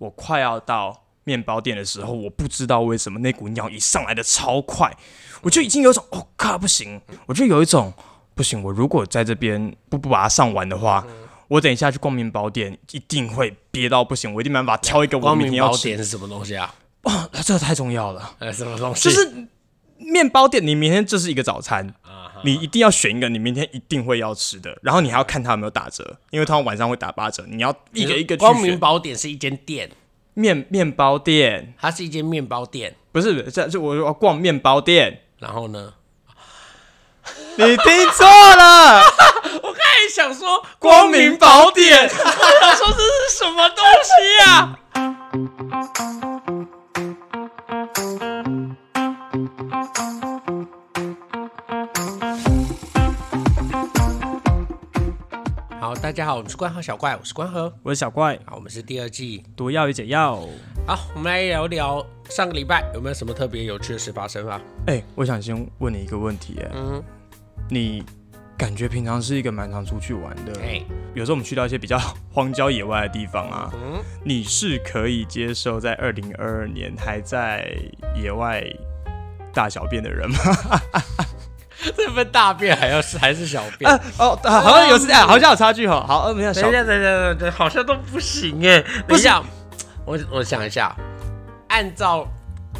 我快要到面包店的时候，我不知道为什么那股尿意上来的超快，我就已经有一种哦靠不行，我就有一种不行，我如果在这边不不把它上完的话。我等一下去逛面包店，一定会憋到不行。我一定办法挑一个我光明明天要吃宝典是什么东西啊？哦，这个太重要了。呃，什么东西？就是面包店，你明天这是一个早餐，啊哈你一定要选一个你明天一定会要吃的，然后你还要看它有没有打折，因为通常晚上会打八折，你要一个一个去光明选。宝典是一间店，面面包店它是一间面包店。不是这这我要逛面包店，然后呢，你听错了，我刚才想说光明宝典。我想说这是什么东西啊？好，大家好，我们是关河小怪，我是关河。我是小怪，好，我们是第二季。毒药与解药。好，我们来聊聊上个礼拜有没有什么特别有趣的事发生啊？哎、我想先问你一个问题，哎，嗯，你感觉平常是一个蛮常出去玩的，哎，有时候我们去到一些比较荒郊野外的地方啊，嗯，你是可以接受在二零二二年还在野外大小便的人吗？这份大便还要是还是小便？啊哦，啊好像有是，哎好像有差距哈。好，呃，没有小等一下，等一下，等一下，好像都不行哎。等一下，我我想一下，按照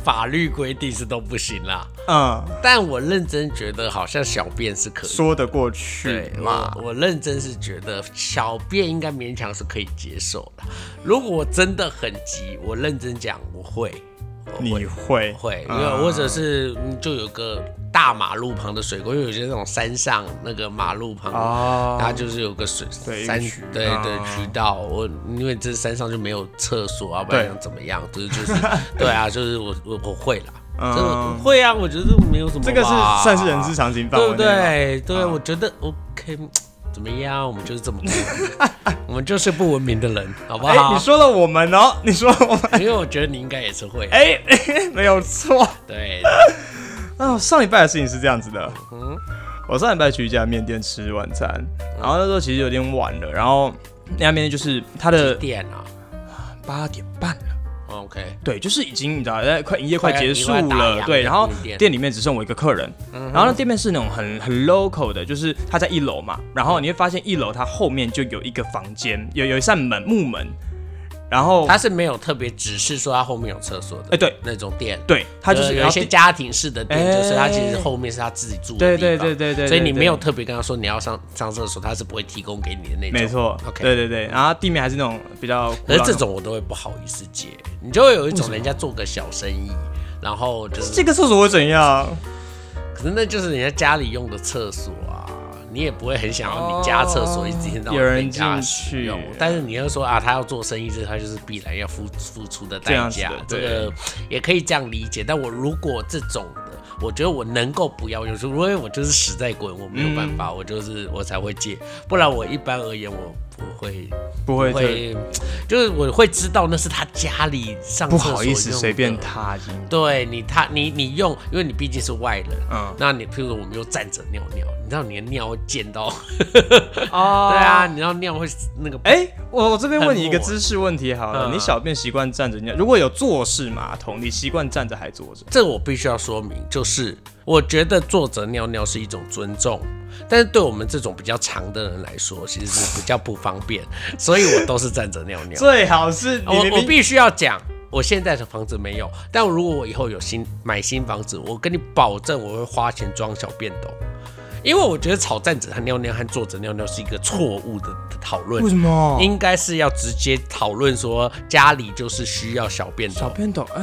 法律规定是都不行啦。嗯，但我认真觉得好像小便是可以。说得过去对，嘛我？我认真是觉得小便应该勉强是可以接受的。如果我真的很急，我认真讲我会，我你会会会，因嗯为或者是嗯就有个大马路旁的水沟，因为有些那种山上那个马路旁，哦它就是有个水山对对渠道。我因为这山上就没有厕所啊，不然想怎么样？就是就是 对啊，就是我我我会啦，嗯这个会啊，我觉得没有什么，这个是算是人之常情吧对不对？对，嗯我觉得 OK，怎么样？我们就是这么过，我们就是不文明的人，好不哎、好你？说了我们哦，你说了我们，因为我觉得你应该也是会，哎、没有错。对，哦，上礼拜的事情是这样子的，嗯我上礼拜去一家面店吃晚餐，然后那时候其实有点晚了，然后那家面店就是它的点啊八点半了。，OK，对，就是已经你知道，在快营业快快结束了，对，然后店。店里面只剩我一个客人，嗯然后呢店面是那种很很 local 的，就是它在一楼嘛，然后你会发现一楼它后面就有一个房间，有有一扇门木门，然后他是没有特别指示说他后面有厕所的，哎对。那种店。对他就是呃有一些家庭式的店，就是他其哎实后面是他自己住的对地方，对对对对，对所以你没有特别跟他说你要上上厕所，他是不会提供给你的那种。没错 OK 对对对，然后地面还是那种比较古可是，这种。我都会不好意思接，你就会有一种人家做个小生意，然后就是这个厕所会怎样？可是那就是人家家里用的厕所啊，你也不会很想要你家厕所一天到晚有人家进去使用。但是你要说啊，他要做生意，这他就是必然要付付出的代价这个也可以这样理解。但我如果这种的，我觉得我能够不要用，除非我就是实在滚，我没有办嗯法，我就是我才会借，不然我一般而言我不会不会特会，就是我会知道那是他家里上不好意思用随便的踏进，对你他你你用，因为你毕竟是外人，嗯。那你譬如说我们又站着尿尿，你知道你的尿会溅到，哦。对啊，，你知道尿会那个，哎、我我这边问你一个很知识问题好了，嗯。你小便习惯站着尿？如果有坐式马桶，你习惯站着还坐着？这我必须要说明，就是我觉得坐着尿尿是一种尊重，但是对我们这种比较长的人来说，其实是比较不方便，所以我都是站着尿尿。最好是我我必须要讲，我现在的房子没有，但如果我以后有新买新房子，我跟你保证我会花钱装小便斗，因为我觉得吵站着和尿尿和坐着尿尿是一个错误的讨论为。什么？应该是要直接讨论说家里就是需要小便斗，小便斗，哎、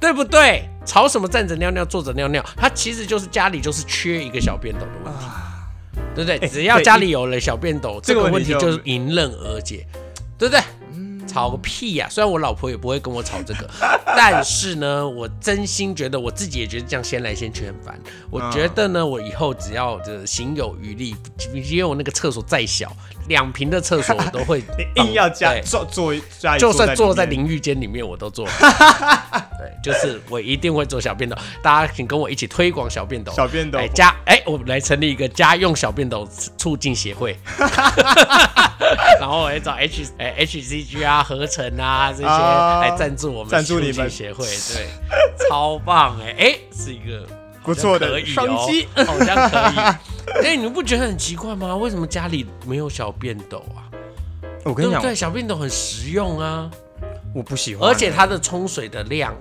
对不对？吵什么站着尿尿、坐着尿尿，它其实就是家里就是缺一个小便斗的问题，对不对？哎只要家里有了小便斗，这个这个问题就问题就是迎刃而解，对不对？吵个屁呀、虽然我老婆也不会跟我吵这个，但是呢，我真心觉得我自己也觉得这样先来先去很烦。我觉得呢，我以后只要这行有余力，因为我那个厕所再小，两平的厕所 我都会硬要加对。坐坐加一就算坐在淋浴间里面我都做。对，就是我一定会做小便斗，大家请跟我一起推广小便斗。小便斗。哎，家哎，我们来成立一个家用小便斗促进协会，然后我会找 H 哎 HCG 啊、合成啊这些啊来赞助我们赞助你们。促进协会，对，超棒哎哎，是一个不错的好像可以商机哦，好像可以。哎，你们不觉得很奇怪吗？为什么家里没有小便斗啊？我跟你讲，对？小便斗很实用啊，我不喜欢，而且它的冲水的量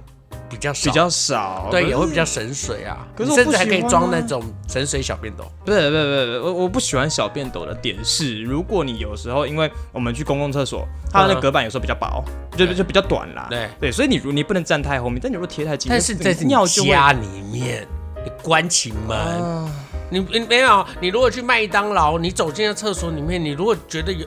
比较少，比较少，对，也会比较省水啊。可是我你甚至还可以装那种省水小便斗。不是不是不是，我我不喜欢小便斗的点是，如果你有时候因为我们去公共厕所，它的隔板有时候比较薄，就就比较短啦。对对，所以你如你不能站太后面，但你如果贴太近，但是在尿就会家里面，你关起门，啊。你你没有，你如果去麦当劳，你走进了厕所里面，你如果觉得有。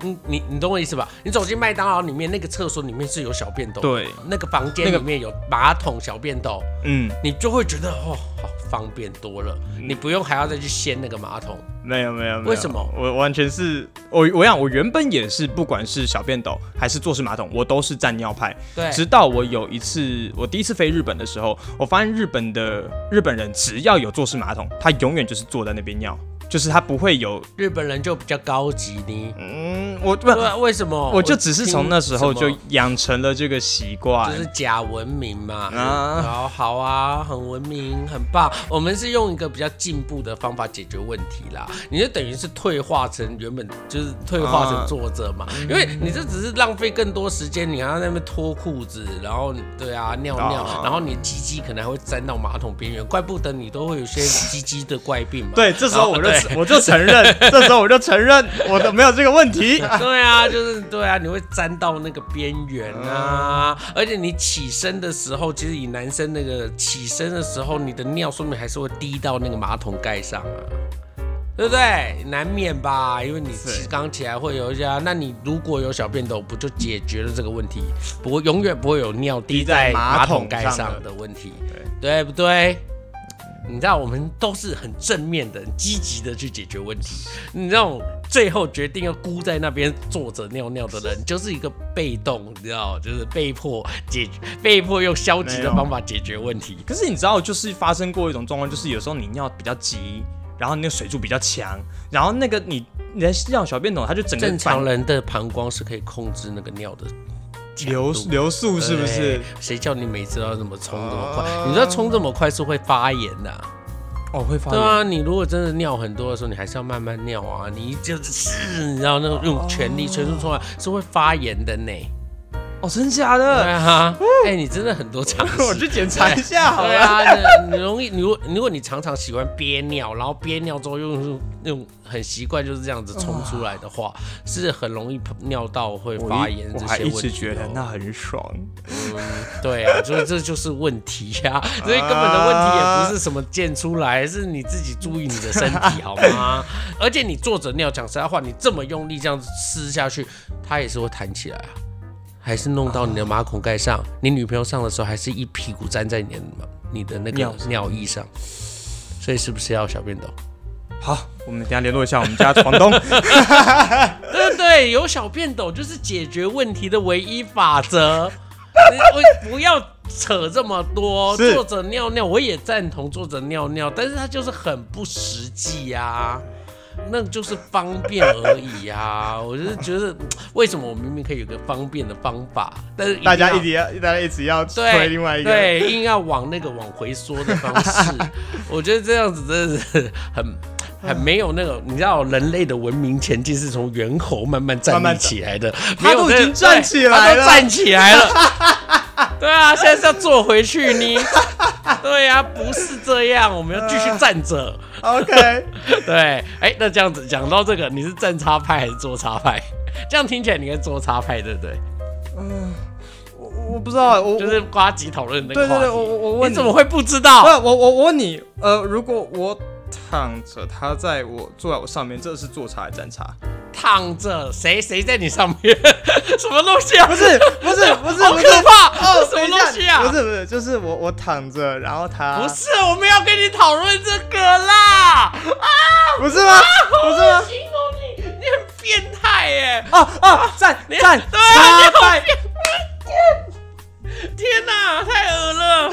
你你你懂我意思吧？你走进麦当劳里面那个厕所里面是有小便斗，对。那个房间里面有马桶小便斗，嗯，你就会觉得哦，好方便多了，你不用还要再去掀那个马桶。没有没有，没有。为什么？我完全是我我想我原本也是，不管是小便斗还是坐式马桶，我都是站尿派。对，直到我有一次，我第一次飞日本的时候，我发现日本的日本人只要有坐式马桶，他永远就是坐在那边尿，就是他不会有日本人就比较高级呢。嗯，我不对啊，为什么？我就只是从那时候就养成了这个习惯就。是假文明嘛。啊好好啊，很文明，很棒。我们是用一个比较进步的方法解决问题啦。你就等于是退化成原本就是退化成作者嘛，因为你这只是浪费更多时间，你还要在那边脱裤子，然后对啊尿尿，啊然后你的鸡鸡可能还会沾到马桶边缘，怪不得你都会有些鸡鸡的怪病嘛。对，这时候我就我就承认，这时候我就承认我的没有这个问题。对啊，就是对啊，你会沾到那个边缘啊，而且你起身的时候，其实以男生那个起身的时候，你的尿说明还是会滴到那个马桶盖上啊。对不对？难免吧，因为你是起刚起来会有一些啊，那你如果有小便斗，不就解决了这个问题？不会永远不会有尿滴滴在在马马桶桶盖上的问题，对对不对？你知道，我们都是很正面的、很积极的去解决问题。你这种最后决定要孤在那边坐着尿尿的人，就是一个被动，你知道，就是被迫解决、被迫用消极的方法解决问题。可是你知道，就是发生过一种状况，就是有时候你尿比较急，然后那个水柱比较强，然后那个你你的尿小便桶，它就整个正常人的膀胱是可以控制那个尿的强流度流速是不是对？谁叫你每次都要这么冲这么快？啊你知道冲这么快是会发炎的啊、哦，会发炎。对啊，你如果真的尿很多的时候，你还是要慢慢尿啊。你就是你知道那种用全力全速冲来是会发炎的呢。哦，真假对的？啊，哎、你真的很多常识。我去检查一下好了。对啊，你 你容易，你如果如果你常常喜欢憋尿，然后憋尿之后又用那种很习惯就是这样子冲出来的话，是很容易尿道会发炎这些问题、哦。一直觉得那很爽。嗯，对啊，所以这就是问题呀、所以根本的问题也不是什么溅出来，是你自己注意你的身体好吗？而且你坐着尿，讲实在话，你这么用力这样子撕下去，它也是会弹起来啊，还是弄到你的马桶盖上。你女朋友上的时候，还是一屁股粘在你的你的那个尿意上，所以是不是要小便斗？好，我们等下联络一下我们家房东。对对对？有小便斗就是解决问题的唯一法则。你我不要扯这么多，是坐着尿尿我也赞同坐着尿尿，但是他就是很不实际呀、那就是方便而已呀、我就是觉得，为什么我明明可以有个方便的方法，但是大家一定直要，大家一直要对推另外一个。对，硬要往那个往回缩的方式，我觉得这样子真的是很很没有那个，你知道人类的文明前进是从猿猴慢慢站立起来的，他都已经站起来了他都站起来了。对啊，现在是要坐回去呢。对啊，不是这样，我们要继续站着。OK，对，哎，那这样子讲到这个，你是站插派还是坐插派？这样听起来你应该坐插派，对不对？嗯我我不知道，我就是瓜吉讨论的那个话题。对对对，我我我问你怎么会不知道我我我问你，呃，如果我躺着，他在我坐在我上面，这是坐茶还是站茶？躺着，谁谁在你上面？什么东西啊？不是不是不是，好可怕！哦，什么东西啊？不是不是，就是我我躺着，然后他不是，我们要跟你讨论这个啦！啊不是吗？不是吗？形容你，你很变态耶！啊啊！赞赞对啊插派，天哪，太恶了！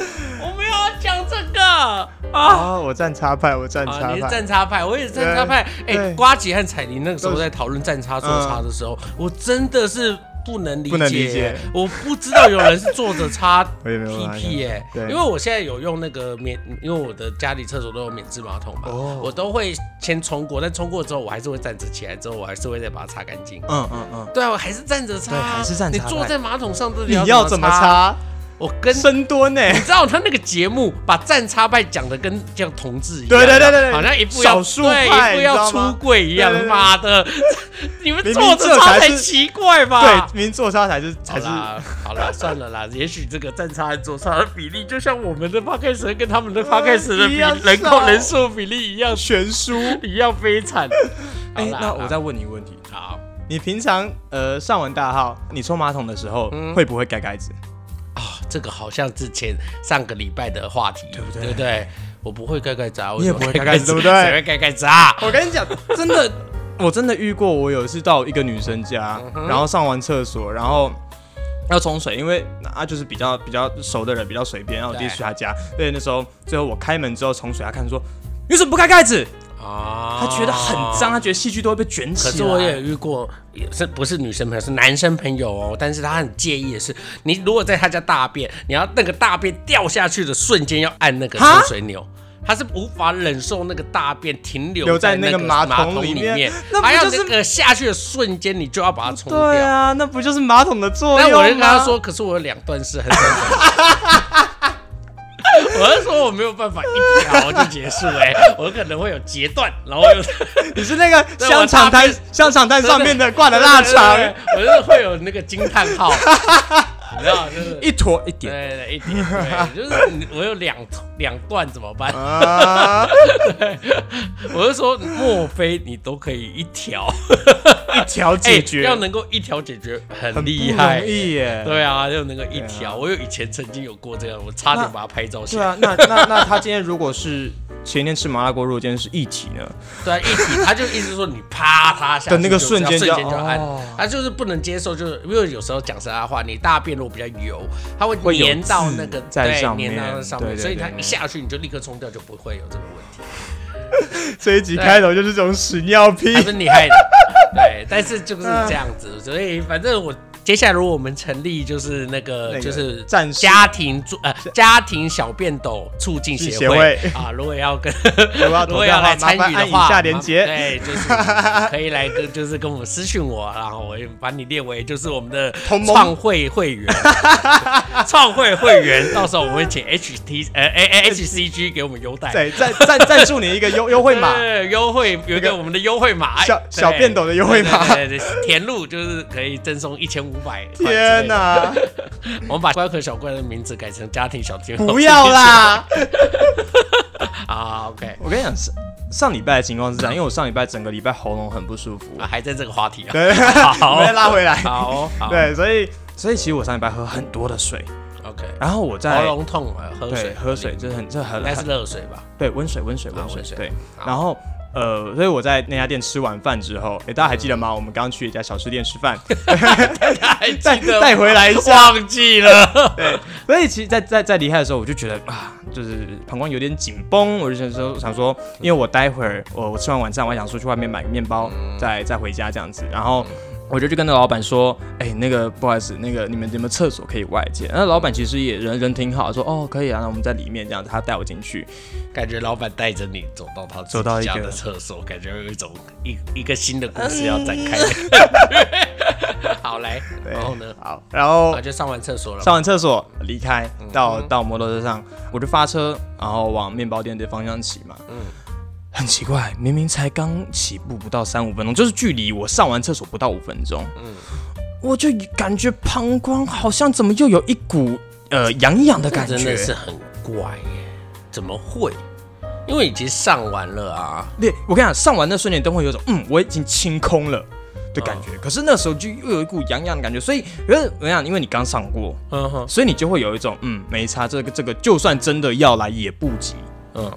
我没有要讲这个啊。啊！我站插派，我站啊，你是插派。站插派，我也是站插派。哎、对瓜吉和彩铃那个时候在讨论站插坐插的时候，我真的是不能理解，不能理解我不知道有人是坐着插 我也没有办法 PP 耶、对因为我现在有用那个免，因为我的家里厕所都有免治马桶嘛，哦我都会先冲过，但冲过之后我还是会站着起来，之后我还是会再把它擦干净。嗯嗯嗯，对啊，我还是站着擦，还是站你坐在马桶上，到底你要怎么擦？插？我跟深蹲呢？你知道他那个节目把战插派讲的跟像同志一样，对对对对对好像一部要少数对派一部要出柜一样妈的，你们明明坐着这才奇怪吧？对，明坐差才是才是。好了，算了啦。也许这个战差和坐差的比例，就像我们的 p o d c a 跟他们的 p o d c a 的比一样人口人数比例一样悬殊。一样悲惨。哎，啦那我再问你一个问题：好你平常呃上完大号，你冲马桶的时候嗯会不会盖盖子？啊，这个好像之前上个礼拜的话题，对不对对不对？我不会盖盖子啊，你也不会盖盖子 对不对谁会盖盖子啊？我跟你讲，真的，我真的遇过。我有一次到一个女生家，嗯然后上完厕所，然后要冲水，因为啊就是比较比较熟的人，比较随便。然后我第一次去她家，对，那时候最后我开门之后冲水，她看说。你为什么不开盖子？啊她觉得很脏，他觉得戏剧都会被卷起来。可是我也遇过，也是不是女生朋友，是男生朋友哦。但是他很介意的是，你如果在他家大便，你要那个大便掉下去的瞬间要按那个哈冲水钮。他是无法忍受那个大便停留留在那那个马马桶里面面，那不还要就是那个下去的瞬间，你就要把它冲掉。对啊，那不就是马桶的作用吗？但我就跟他说，可是我有两段式很短。我是说我没有办法一条就结束哎、我可能会有截断，然后又 你是那个 香肠摊香肠摊上面的挂的腊肠，我是会有那个惊叹号，你知道，就是一坨一点对对一点，对，就是我有两两段怎么办？啊，我是说，莫非你都可以一条一条解决，哎要能够一条解决，很很厉害不容。易耶。对啊，要能够一条，啊我有以前曾经有过这样，我差点把它拍照下来。对啊，那那那他今天如果是前天吃麻辣锅，如果今天是一体呢？对啊，一体，他就意思说你啪他下去的那个瞬间就瞬间就按哦，他就是不能接受，就是因为有时候讲实在话，你大便如果比较油，它会会粘到那个对在上面粘到那上面，所以它一下去你就立刻冲掉，就不会有这个问题。这一集开头就是这种屎尿屁不。是你害的，对，但是就是这样子，所以反正我接下来如果我们成立就是那个那个就是战士家庭助呃家庭小便斗促进协协会。会啊，如果要跟 如果要来参与的话，下连接。对，就是 可以来跟就是跟我们私讯我，然后我会把你列为就是我们的创会会员，创会会员，到时候我们会请 H T 呃 A A H C G 给我们优待。对，赞赞赞助你一个优优惠码，对，优惠有一个我们的优惠码，小小便斗的优惠码。对对对，对填入就是可以赠送一千五百。天！哪，我们把乖和小怪的名字改成家庭小天后。不要啦！啊，OK，我跟你讲，上上礼拜的情况是这样，因为我上礼拜整个礼拜喉咙很不舒服，啊，还在这个话题啊。对，好我再拉回来。好哦，好对，所以所以其实我上礼拜喝很多的水，，OK。然后我在喉在咙痛啊，喝水，喝水，这很这很应该是很热水吧？对温水温水温水对，然后。呃，所以我在那家店吃完饭之后，哎、大家还记得吗？我们刚去一家小吃店吃饭，还带记得带回来一下。忘记了。对，所以其实在，在在离开的时候，我就觉得啊，就是膀胱有点紧绷，我就想说想说，因为我待会儿我我吃完晚餐，我还想说去外面买个面包，再再回家这样子，然后。我就去跟那老板说，哎、那个不好意思，那个你们有没有厕所可以外借？那老板其实也人人挺好，说哦可以啊，那我们在里面这样子，他带我进去，感觉老板带着你走到他走到一个家的厕所，感觉有一种一一个新的故事要展开。好来，然后呢？好，然后啊，就上完厕所了。上完厕所离开，到嗯到摩托车上，我就发车，然后往面包店的方向骑嘛。嗯很奇怪，明明才刚起步不到三五分钟，就是距离我上完厕所不到五分钟，嗯我就感觉膀胱好像怎么又有一股呃痒痒的感觉，真的是很怪耶，怎么会？因为已经上完了啊。对，我跟你讲，上完那瞬间都会有种嗯，我已经清空了的感哦觉。可是那时候就又有一股痒痒的感觉，所以可是我跟你讲，因为你刚上过，嗯哼，所以你就会有一种嗯，没差，这个这个就算真的要来也不急。嗯，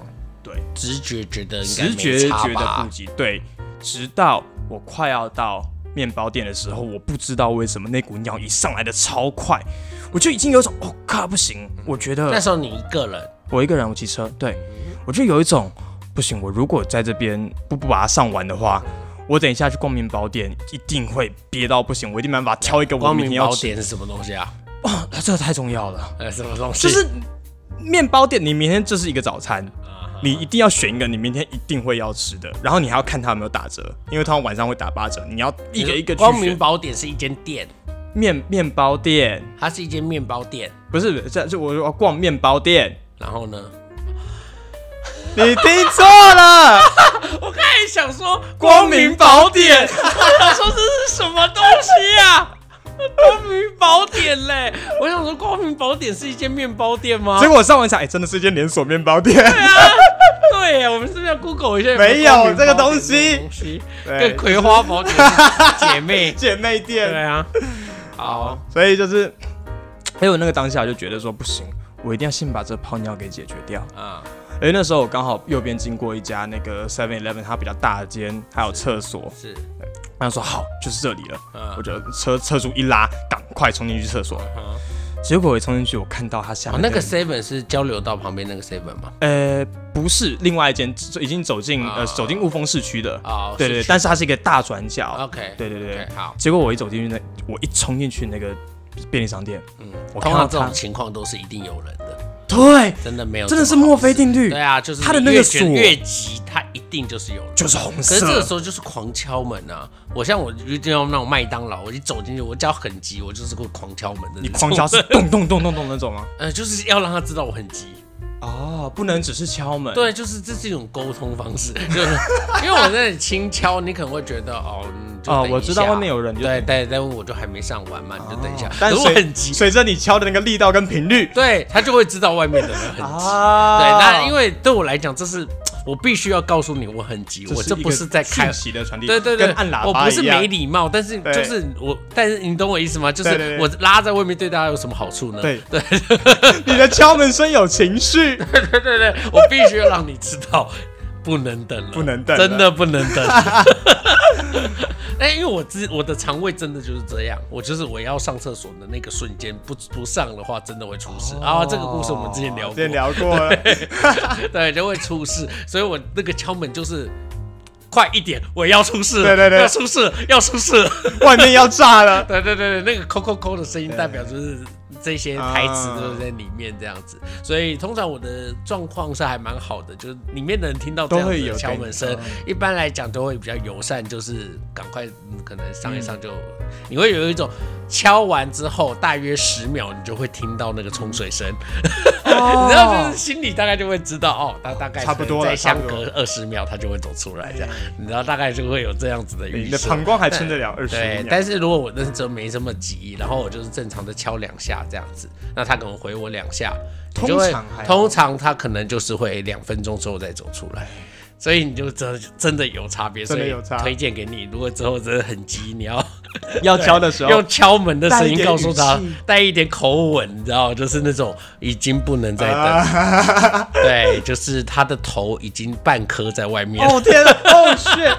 对，直觉觉得应该直觉觉得不急，对，直到我快要到面包店的时候，我不知道为什么那股尿一上来的超快，我就已经有一种哦靠不行，我觉得那时候你一个人，我一个人我骑车，对我就有一种不行，我如果在这边不不把它上完的话。我等一下去逛面包店，一定会憋到不行。我一定没办法挑一个我光明明天要吃。什么东西啊？哦，这个太重要了。呃，什么东西？就是面包店，你明天这是一个早餐，啊你一定要选一个你明天一定会要吃的，然后你还要看它有没有打折，因为它晚上会打八折，你要一个一个去光明选。宝典是一间店，面面包店它是一间面包店。不是这这我要逛面包店，然后呢，你听错了，我刚才想说光明宝典。我想说这是什么东西呀、光明宝典嘞！我想说，光明宝典是一间面包店吗结？果我上网查，哎、真的是一间连锁面包店。对呀，我们是不是要 Google 一下？没有这个东西这个东西跟葵花宝典姐妹。姐妹店。对啊，好，所以就是，还有那个当下就觉得说不行，我一定要先把这泡尿给解决掉。啊，而那时候我刚好右边经过一家那个 Seven Eleven，它比较大间，还有厕所。是，他说好，就是这里了。嗯我就车车主一拉，赶快冲进去厕所。嗯结果我一冲进去，我看到他下哦，那个 Seven 是交流道旁边那个 Seven 吗？呃不是另外一间，已经走进啊呃走进雾峰市区的。哦，对对，但是它是一个大转角。OK，对对对好，结果我一走进去那，我一冲进去那个便利商店，嗯，我看到通常这种情况都是一定有人的，对，真的没有，真的是墨菲定律对，啊，就是他的那个锁越急，他一定就是有人。就是红色可是这个时。候就是狂敲门啊！我像我一定要那种麦当劳，我一走进去，我只要很急，我就是会狂敲门的。你狂敲是咚咚咚咚咚那种吗？呃，就是要让他知道我很急。哦，不能只是敲门。对，就是这是一种沟通方式，就是因为我在那里轻敲，你可能会觉得哦，嗯就等，一哦我知道下外面有人，就对对，但我就还没上完嘛，你就等一下。哦但是我随很急，随着你敲的那个力道跟频率对他就会知道外面的人很急。啊对，那因为对我来讲，这是我必须要告诉你我很急，我这不是在开讯。息的传递，对对对，跟按喇叭我不是没礼貌，但是就是我，但是你懂我意思吗？就是对对对我拉在外面对大家有什么好处呢？对对，你的敲门声有情绪，对对对，我必须要让你知道，不能等了，不能等真的不能等。哎，因为我自我的肠胃真的就是这样，我就是我要上厕所的那个瞬间不不上的话，真的会出事。啊！这个故事我们之前聊过，之前聊过。了，对，就会出事，所以我那个敲门就是快一点，我要出事了，对对对。要出事了，要出事。了。外面要炸了。对对对对，那个扣扣扣的声音代表就是这些台词啊。都是在里面这样子，所以通常我的状况是还蛮好的，就是里面的人听到这样子的都会有敲门声，一般来讲都会比较友善，就是赶快、嗯可能上一上就，你会有一种敲完之后大约十秒，你就会听到那个冲水声，你知道，就是心里大概就会知道哦，他大概差不多了再相隔二十秒他就会走出来，这样，你知道大概就会有这样子的预你的设。膀胱还撑得了二十对，秒，但是如果我那时候没这么急，然后我就是正常的敲两下这样子，那他可能回我两下，通常通常他可能就是会两分钟之后再走出来，所以你就真真的有差别，真的有差。所以推荐给你，如果之后真的很急，你要 要敲的时候用敲门的声音告诉他，带一点口吻，你知道，就是那种已经不能再等，啊，对，就是他的头已经半颗在外面。哦天啊，哦 shit，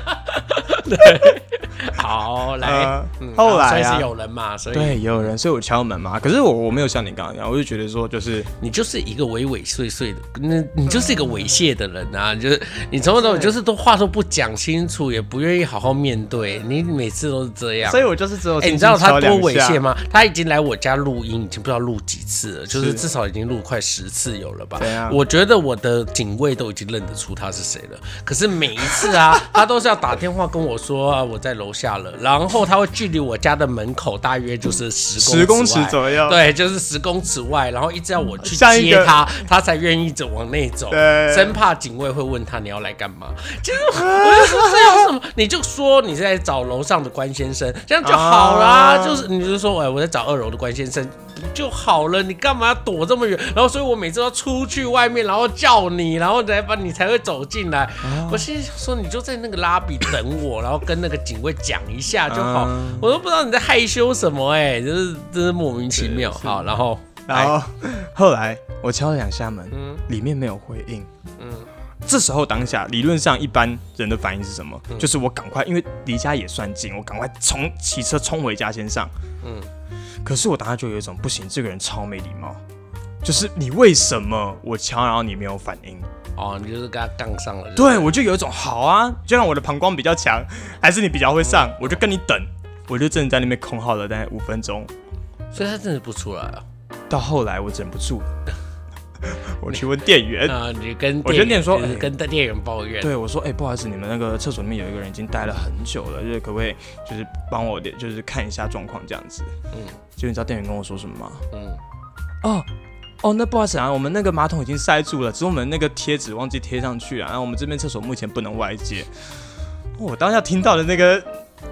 好，来呃，嗯后来是有人嘛，所以对，有人，所以我敲门嘛。可是我我没有像你刚刚一样，我就觉得说，就是你就是一个畏畏缩缩的，那你就是一个猥亵的人啊！就是你从头到尾就是都话都不讲清楚，也不愿意好好面对，你每次都是这样。所以我就是只有你知道他多猥亵？吗？他已经来我家录音，已经不知道录几次了，就是是至少已经录快十次有了吧？我觉得我的警卫都已经认得出他是谁了。可是每一次啊，他都是要打电话跟我说、啊、我在楼下了，然后他会距离我家的门口大约就是十十公尺左右对，就是十公尺外，然后一直要我去接他，他才愿意走往内走，对生怕警卫会问他你要来干嘛。其 实我就说这有什么，你就说你是在找楼上的关先生，这样就好啦。啊就是你就说哎我在找二楼的关先生。不就好了，你干嘛要躲这么远？然后，所以我每次都要出去外面，然后叫你，然后才把你才会走进来。啊我心里想说，你就在那个拉比等我，然后跟那个警卫讲一下就好。啊我都不知道你在害羞什么、哎，就是真是莫名其妙。是是好，然后然后后来我敲了两下门，嗯里面没有回应，嗯，这时候当下，理论上一般人的反应是什么？嗯就是我赶快，因为离家也算近，我赶快冲骑车冲回家先上。嗯，可是我当下就有一种不行，这个人超没礼貌。就是你为什么我敲然后你没有反应？哦，你就是跟他杠上了。对我就有一种好啊，就让我的膀胱比较强，还是你比较会上，我就跟你等。我就真的在那边空耗了大概五分钟，所以他真的不出来啊。到后来我忍不住了，我去问店员，啊，你跟我跟店说就是哎跟店员抱怨。对我说：“哎、不好意思，你们那个厕所里面有一个人已经待了很久了，就是可不可以就是帮我就是看一下状况这样子？”嗯嗯，就你知道店员跟我说什么吗？嗯，哦哦，那不好意思啊，我们那个马桶已经塞住了，只是我们那个贴纸忘记贴上去啊，然后我们这边厕所目前不能外接。哦我当下听到的那个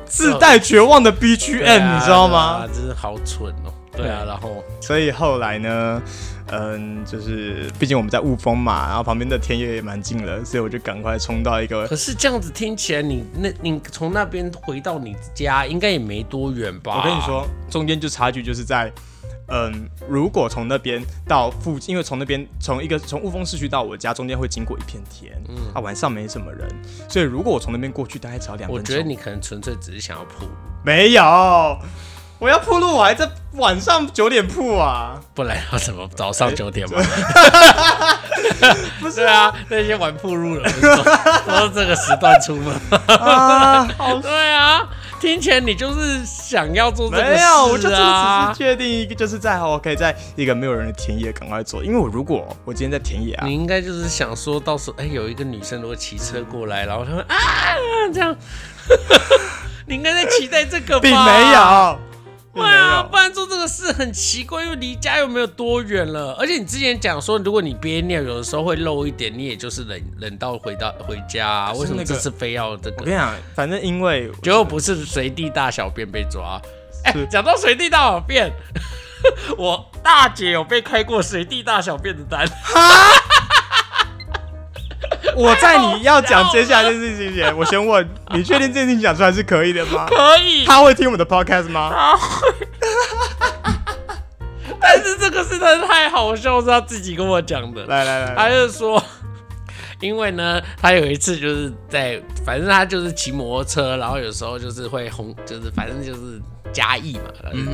自带绝望的 BGM，、你知道吗？真是好蠢哦。对啊，然后所以后来呢，嗯，就是毕竟我们在雾峰嘛，然后旁边的田野也蛮近了，所以我就赶快冲到一个可是这样子听起来，你那你从那边回到你家应该也没多远吧？我跟你，说，中间就差距就是在，嗯，如果从那边到附近，因为从那边从一个从雾峰市区到我家中间会经过一片田，嗯啊，晚上没什么人，所以如果我从那边过去，大概只要两分钟。我觉得你可能纯粹只是想要铺，没有，我要铺路，我还在晚上九点铺啊，不然要怎么早上九点吗？不是啊，那些玩铺路的不是都都是这个时段出门。啊，好。对啊，听起来你就是想要做这个事、啊、没有，我就只是确定一个，就是在我可以在一个没有人的田野赶快做，因为我如果我今天在田野啊。你，应该就是想说到时候，哎、有一个女生如果骑车过来，然后她会啊这样，你应该在期待这个吧？并没有，对啊，有不。然做这个事很奇怪，因为离家又没有多远了。而且你之前讲说，如果你憋尿，有的时候会漏一点，你也就是忍忍到回到回家、啊。那个为什么这次非要这个？我跟你讲，反正因为结果不是随地大小便被抓。哎、是讲到随地大小便，我大姐有被开过随地大小便的单。我在你要讲接下来这件事情前，我先问你，确定这件事情讲出来是可以的吗？可以，他会听我们的 podcast 吗？他会。但是这个是真的太好笑，是他自己跟我讲的。来来来，他就说，因为呢，他有一次就是在，反正他就是骑摩托车，然后有时候就是会红，就是反正就是加意嘛，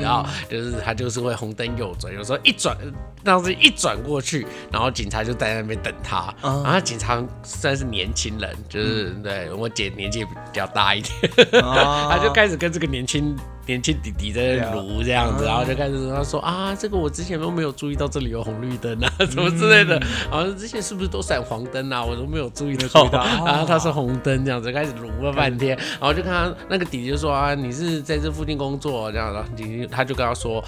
然后就是他就是会红灯右转，有时候一转，当时一转过去，然后警察就在那边等他，嗯。然后警察算是年轻人，就是对我姐年纪比较大一点，哦。他就开始跟这个年轻年轻弟弟在那撸这样子，然后就开始他说啊，这个我之前都没有注意到这里有红绿灯啊，什么之类的，然后之前是不是都闪黄灯啊，我都没有注意到，注意到。然 后他是红灯这样子，开始撸了半天，然后就看他那个弟弟就说啊，你是在这附近工作这样，然后弟弟他就跟他说。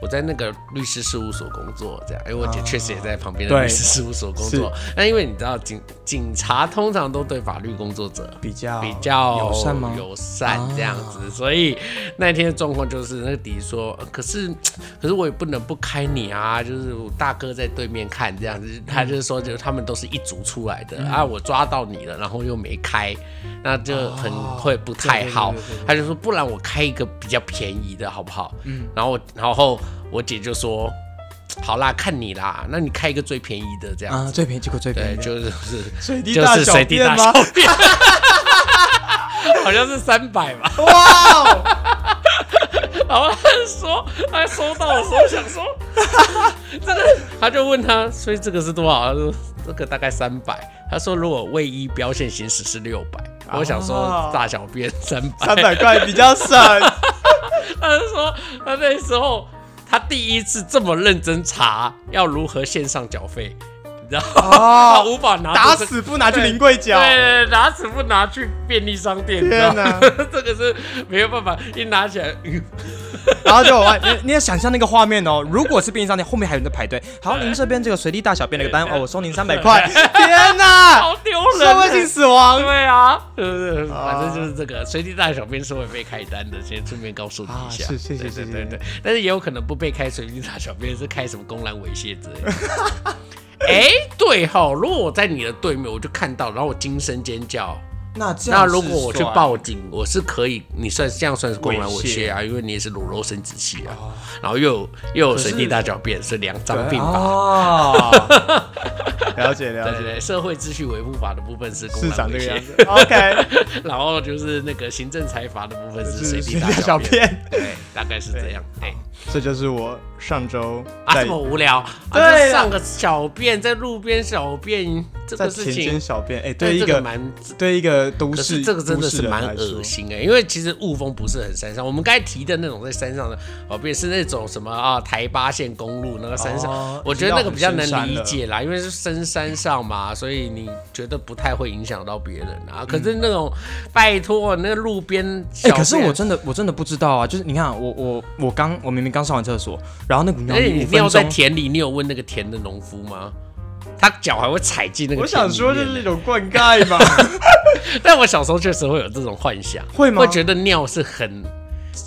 我在那个律师事务所工作，这样，因为我姐确实也在旁边的律师事务所工作。那因为你知道，警警察通常都对法律工作者比较比较友善吗？友善这样子，所以那天的状况就是那个弟弟说，呃可是可是我也不能不开你啊，就是我大哥在对面看这样子，他就是说，就是他们都是一组出来的、啊，我抓到你了，然后又没开，那就很会不太好。对对对对对他就说，不然我开一个比较便宜的好不好？嗯，然后我然后我姐就说。好啦，看你啦，那你开一个最便宜的这样啊，最便宜结果最便，宜，就是是随地就是大小便吗 好像是三百吧。哇哦，然后他就说，他收到的时候想说，这个，他就问他，所以这个是多少？他说这个大概三百。他说如果卫衣标线行驶是六百。我想说哦大小便三百，三百块比较省。他就说他那时候他第一次这么认真查要如何线上缴费，你知道吗？他哦，无法拿打死不拿去临柜角。对，打死不拿去便利商店，天吗哪！这个是没有办法，一拿起来，嗯然后就我你你要想象那个画面哦，如果是便利商店后面还有人在排队，好，您这边这个随地大小便的一个单哦，我收您三百块。天哪，好丢人社会性人。死亡。对啊，对不对？啊反正就是这个随地大小便是会被开单的，先顺便告诉你一下。谢谢谢谢对对对，但是也有可能不被开随地大小便，是开什么公然猥亵之类的。哎，对哈，如果我在你的对面，我就看到，然后我惊声尖叫，那这那如果我去报警，我是可以，你算这样算是公然猥猥亵亵啊，因为你也是裸露生殖器啊，然后又有又有随地大小便，是两张病吧。哦，了解了解，对对对，社会秩序维护法的部分是公是然猥亵长这个样子。OK，然后就是那个行政裁罚的部分是是随地大小便，对，大概是这样。哎，这就是我上周啊，这么无聊。啊！对啊。就上个小便，在路边小便这在个事田间情，小便，哎，哎对一个这个蛮，对一个都市，这个真的是蛮恶心哎，因为其实雾峰不是很山上，我们刚才提的那种在山上的哦便是那种什么啊台八线公路那个山上，哦我觉得那个比较能理解啦，因为是深山上嘛，所以你觉得不太会影响到别人啊。可是那种拜托那个路边可是我真的我真的不知道啊！就是你看，我我我刚我明明刚上完厕所，然后那股尿而且意五你尿在分钟，田里，你有问那个田的农夫吗？他脚还会踩进那个我。想说就是一种灌溉嘛？但我小时候确实会有这种幻想，会吗会觉得尿是很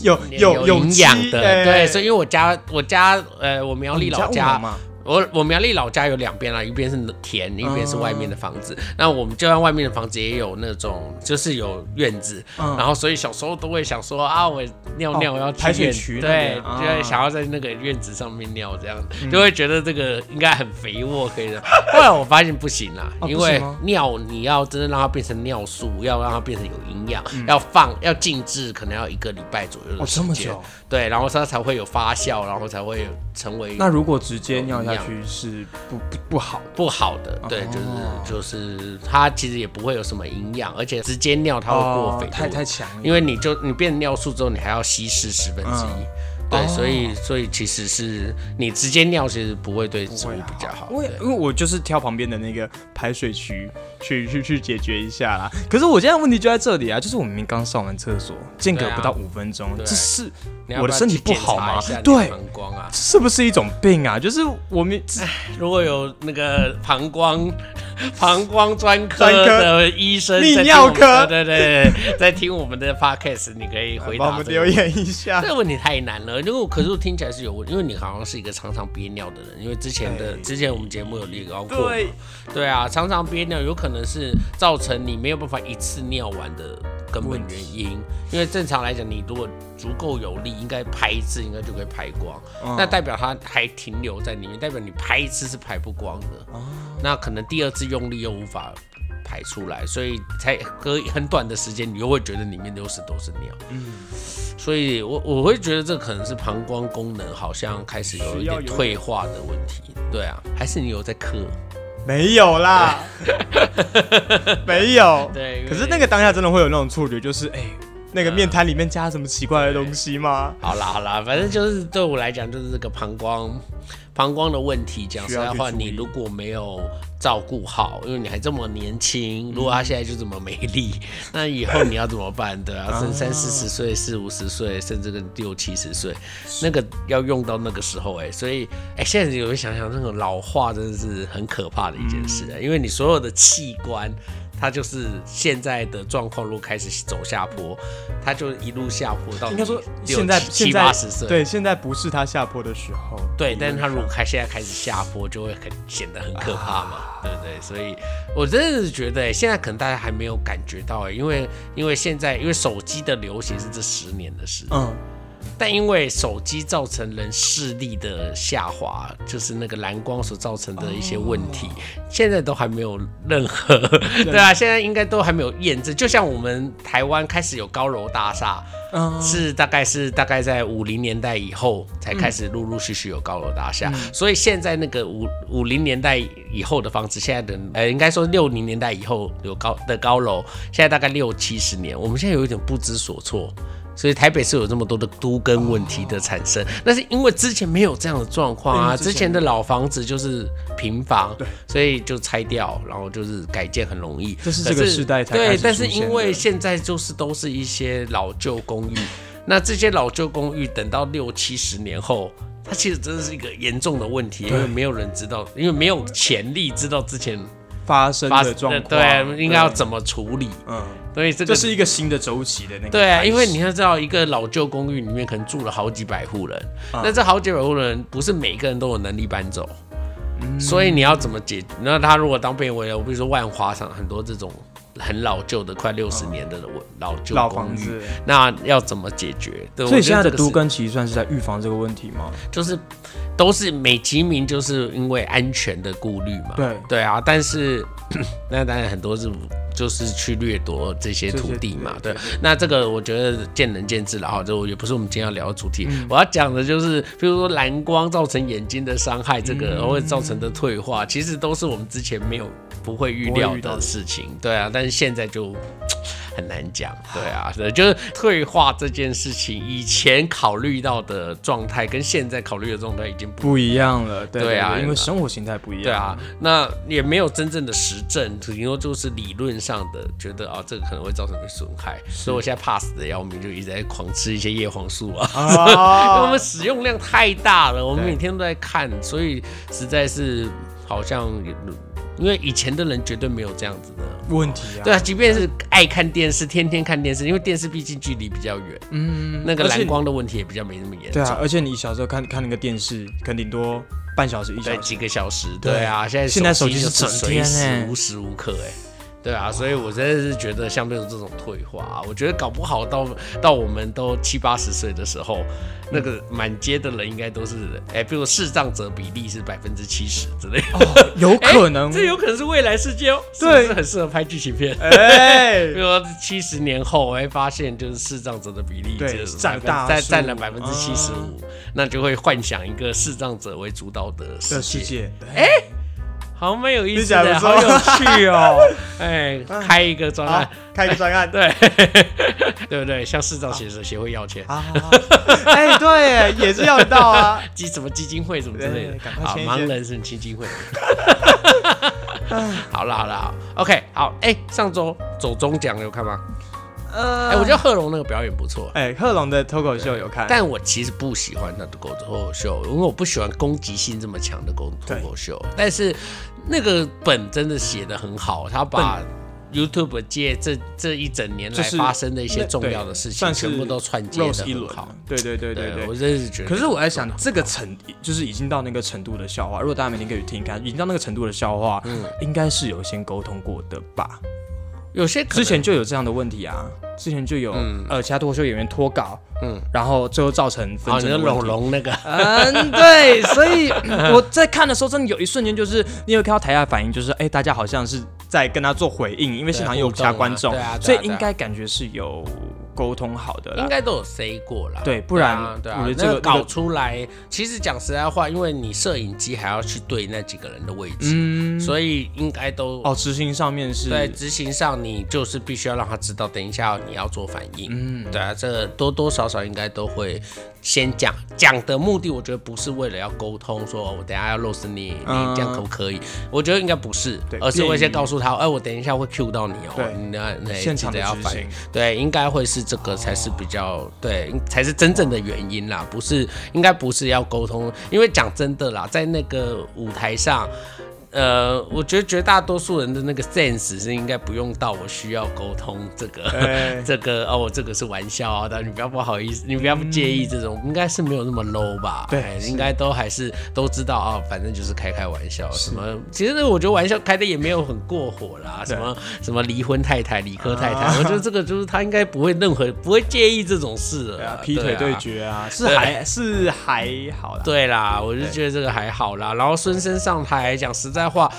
有有有营养的，对，所以以因为我家我家呃我苗栗老家，嘛，我我苗栗老家有两边啦，一边是田，一边是外面的房子。那我们就算外面的房子也有那种，就是有院子，嗯然后所以小时候都会想说啊，我尿尿我要去排水院渠对，啊就会想要在那个院子上面尿，这样就会觉得这个应该很肥沃，可以的。后来我发现不行啦，哦因为尿你要真的让它变成尿素，要让它变成有营养，要放要静置，可能要一个礼拜左右的时间。这么久。对，然后它才会有发酵，然后才会有成为那如果直接尿下去是不不不好，不好的，对，哦就是就是它其实也不会有什么营养，而且直接尿它会过肥哦太太强了，因为你就你变尿素之后，你还要稀释十分之一。对，哦所以所以其实是你直接尿，其实不会对植物比较好。因为因为我就是挑旁边的那个排水渠去去去解决一下啦。可是我现在问题就在这里啊，就是我明明刚上完厕所，间隔不到五分钟，对这是我的身体不好吗对膀胱啊，是不是一种病啊？就是我们如果有那个膀胱膀胱专科的医生泌在听我们尿科。对对对，在听我们的 podcast，你可以回答我们留言一下。这。个问题太难了，如果可是我听起来是有问，因为你好像是一个常常憋尿的人，因为之前的对。之前我们节目有列高过嘛，对，对啊，常常憋尿有可能是造成你没有办法一次尿完的根本原因，因为正常来讲，你如果足够有力，应该拍一次应该就可以拍光，嗯那代表它还停留在里面，代表你拍一次是排不光的，那可能第二次用力又无法。排出来，所以才隔很短的时间，你又会觉得里面都是都是尿。嗯，所以我我会觉得这可能是膀胱功能好像开始有一点退化的问题，对啊，还是你有在嗑？没有啦，没有。对，可是那个当下真的会有那种错觉，就是哎、那个面摊里面加什么奇怪的东西吗？好啦好啦，反正就是对我来讲就是这个膀胱膀胱的问题。讲实在话，你如果没有照顾好，因为你还这么年轻，如果他现在就这么美丽，那以后你要怎么办？对啊，剩三四十岁、四五十岁，甚至跟六七十岁，那个要用到那个时候哎、所以哎、现在有会想想，那个老化真的是很可怕的一件事、哎因为你所有的器官。它就是现在的状况，如果开始走下坡，他就一路下坡到应该说现在七八十岁，对，现在不是他下坡的时候。对，但是。他如果开现在开始下坡，就会很显得很可怕嘛，对不对？所以我真的是觉得、欸，现在可能大家还没有感觉到、欸，因为因为现在因为手机的流行是这十年的事，嗯，但因为手机造成人视力的下滑，就是那个蓝光所造成的一些问题，现在都还没有任何，对啊，现在应该都还没有验证。就像我们台湾开始有高楼大厦，嗯是大概是大概在五零年代以后才开始陆陆续续有高楼大厦，所以现在那个五五零年代以后的房子，现在的呃应该说六零年代以后有高的高楼，现在大概六七十年，我们现在有一点不知所措。所以台北是有这么多的都更问题的产生，那是因为之前没有这样的状况啊，之前之前的老房子就是平房，所以就拆掉，然后就是改建很容易。可这是这个时代才对，但是因为的现在就是都是一些老旧公寓，那这些老旧公寓等到六七十年后。它其实真的是一个严重的问题，因为没有人知道，因为没有潜力知道之前发生发的状况，对应该要怎么处理，嗯，所以这是一个新的周期的那个对啊，因为你要知道，一个老旧公寓里面可能住了好几百户人，啊那这好几百户人不是每个人都有能力搬走，嗯所以你要怎么解？那他如果当变为了，比如说万华厂很多这种很老旧的快六十年的老旧老公寓，房子，那要怎么解决？对，所以现在的都得这个是根其实算是在预防这个问题吗？就是都是美其名就是因为安全的顾虑嘛。对对啊，但是 那当然很多是就是去掠夺这些土地嘛。对，那这个我觉得见仁见智了哈，这也不是我们今天要聊的主题。嗯我要讲的就是，比如说蓝光造成眼睛的伤害，这嗯个会造成的退化，其实都是我们之前没有不会预料到的事情。对啊，但是现在就。很难讲，对啊，对，就是退化这件事情，以前考虑到的状态跟现在考虑的状态已经不不一样了，对对啊因为生活形态不一样。对啊，那也没有真正的实证，顶多就是理论上的觉得啊，这个可能会造成的损害，所以我现在怕死的要命，就一直在狂吃一些叶黄素啊，因为我啊们使用量太大了，我们每天都在看，所以实在是好像也，因为以前的人绝对没有这样子的。问题啊，对啊，即便是爱看电视，天天看电视，因为电视毕竟距离比较远，嗯，那个蓝光的问题也比较没那么严重。对啊，而且你小时候看看那个电视，可能顶多半小时一小对，时，几个小时。对对啊，现在现在手机是整随天无时无刻哎。对啊，所以我真的是觉得像这种这种退化啊，我觉得搞不好到到我们都七八十岁的时候，那个满街的人应该都是哎，比如视障者比例是百分之七十之类的，有 可能，这有可能是未来世界哦，是不对是很适合拍剧情片？哎。比，如说七十年后，会发现就是视障者的比例占占占了百分之七十五，那就会幻想一个视障者为主导的世界，哎好没有意思好有趣哦！哎，开一个专案。好，，开个专案，对。对不对？向视障协协会要钱，好好好，哎，对，也是要到啊，基什么基金会什么之类的。对赶，快好，签一签。盲人是基金会。好了好了好，OK，好，哎，上周走中奖有看吗？呃哎，我觉得贺龙那个表演不错，哎，贺龙的脱口秀有看，但我其实不喜欢他的脱口秀，因为我不喜欢攻击性这么强的脱脱口秀。但是那个本真的写的很好，他把 YouTube 界这这一整年来发生的一些重要的事情，全部都串接的很好。，对对对对对我。真是觉得。可是我在想，这个程就是已经到那个程度的笑话，如果大家每天可以听看，已经到那个程度的笑话，嗯应该是有先沟通过的吧？有些之前就有这样的问题啊，之前就有、嗯。呃其他脱口秀演员脱稿，嗯，然后最后造成纷哦，你说龙争的问题。龙那个，嗯，对，所以嗯 我在看的时候，真的有一瞬间，就是你有看到台下反应，就是哎、大家好像是在跟他做回应，因为现场也有其他观众，对啊对啊所以应该感觉是有沟通好的啦应。该都有 say 过啦。对不然啊对啊，我觉得这个那搞出来，其实讲实在话，因为你摄影机还要去对那几个人的位置，嗯，所以应该都哦，执行上面是在，执行上你就是必须要让他知道，等一下你要做反应。嗯，对啊，这个多多少少应该都会先讲，讲的目的我觉得不是为了要沟通，说我等下要 roast 你，你嗯这样可不可以？我觉得应该不是，而是会先告诉他，哎，我等一下会 cue 到你哦对，你要那现场的执记得要反应行。对，应该会是这个才是比较对，才是真正的原因啦，不是应该不是要沟通，因为讲真的啦，在那个舞台上。呃，我觉得绝大多数人的那个 sense 是应该不用到我需要沟通这个，哎 这个哦，这个是玩笑啊，但你不要不好意思，你不要不介意这种，应该是没有那么 low 吧？对应该都还是都知道啊、反正就是开开玩笑，什么其实我觉得玩笑开的也没有很过火啦，什么什么离婚太太、理科太太，啊我觉得这个就是他应该不会任何不会介意这种事了啊，，劈腿对啊决啊，是还是还好啦。对啦，我就觉得这个还好啦。然后孙生上台讲实在话，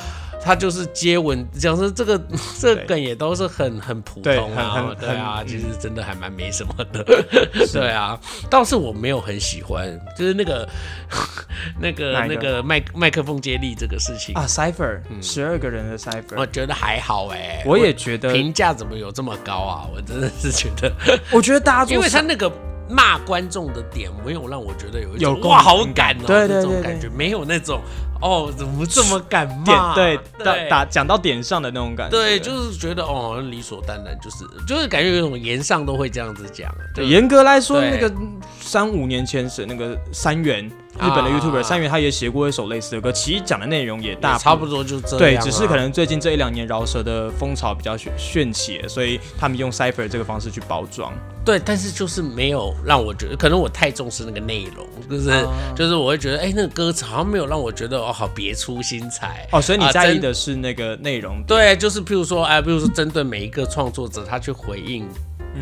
他就是接吻，讲说这个 这个梗也都是很很普通啊对啊，其实真的还蛮没什么的。对啊，倒是我没有很喜欢，就是那个 那个个那个麦麦克风接力这个事情，啊，Cipher，十二个人的 Cipher，我觉得还好哎、我也觉得，评价怎么有这么高啊？我真的是觉得，我觉得大家做因为他那个。骂观众的点没有让我觉得有一种哇好鸣敢哦、对对对对这种感觉，没有那种哦怎么这么敢骂？点对打打讲到点上的那种感觉，对，就是觉得哦理所当然，就是就是感觉有一种言上都会这样子讲，对严格来说，那个三五年前是那个三元日本的啊 YouTuber 三元，他也写过一首类似的歌，其实讲的内容也大差不多就这样、啊。对，只是可能最近这一两年饶舌的风潮比较炫炫起，所以他们用 Cipher 这个方式去包装。对，但是就是没有让我觉得，可能我太重视那个内容，就是、哦就是我会觉得，哎、那个歌词好像没有让我觉得哦，好别出心裁。哦，所以你在意的是那个内容。对，就是譬如说，哎，比如说针对每一个创作者，他去回应。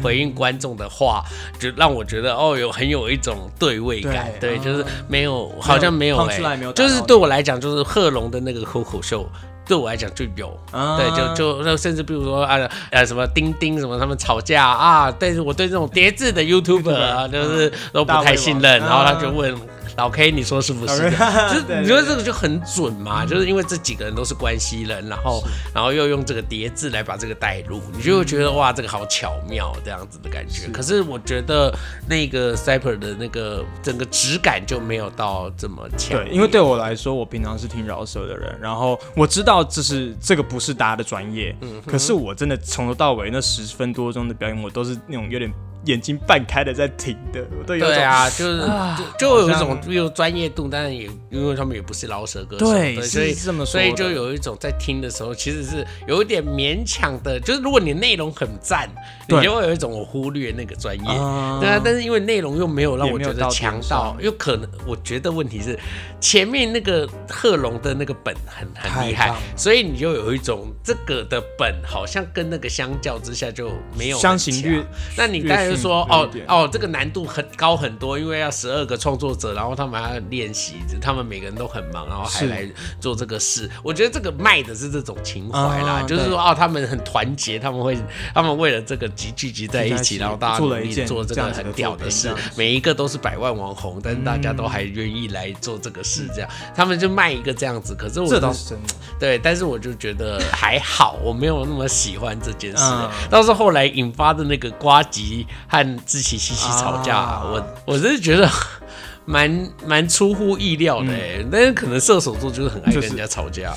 回应观众的话，就让我觉得哦，有很有一种对位感，对，对就是没有，好像没有就是对我来讲，就是贺龙的那个脱口秀，对我来讲就有，啊。对，就就就甚至比如说啊呃什么钉钉什么他们吵架啊，但是我对这种叠字的 YouTuber 啊，就是都不太信任，然后他就问老 K 你说是不是？就是 你觉得这个就很准嘛？就是因为这几个人都是关系人，然后然后又用这个叠字来把这个带入，你就会觉得哇，这个好巧妙这样子的感觉。可是我觉得那个 Cyper 的那个整个质感就没有到这么强。对，因为对我来说，我平常是听饶舌的人，然后我知道这是这个不是大家的专业，嗯可是我真的从头到尾那十分多钟的表演，我都是那种有点眼睛半开的在听的，我都有对啊，就是啊就就有一种有专业度，但是也因为他们也不是饶舌歌手，对所以这么说所以就有一种在听的时候其实是有一点勉强的，就是如果你内容很赞，你就会有一种我忽略那个专业，啊。对啊，但是因为内容又没有让我觉得强到点上，有可能我觉得问题是前面那个贺龙的那个本很很厉害所以你就有一种这个的本好像跟那个相较之下就没有相形略那你当然就说哦哦，这个难度很高很多，因为要十二个创作者，然后他们还要练习，他们每个人都很忙，然后还是来做这个事。我觉得这个卖的是这种情怀啦，啊就是说哦，他们很团结，他们会他们为了这个集聚集在一起，然后大家努力做这个很屌的事每一个都是百万网红，但是大家都还愿意来做这个事，这样他们就卖一个这样子。可是我这倒是真的。对，但是我就觉得还好，我没有那么喜欢这件事。嗯倒是后来引发的那个瓜吉和志奇西西吵架，啊。我我是觉得蛮蛮出乎意料的、欸，但是可能射手座就是很爱跟人家吵架。就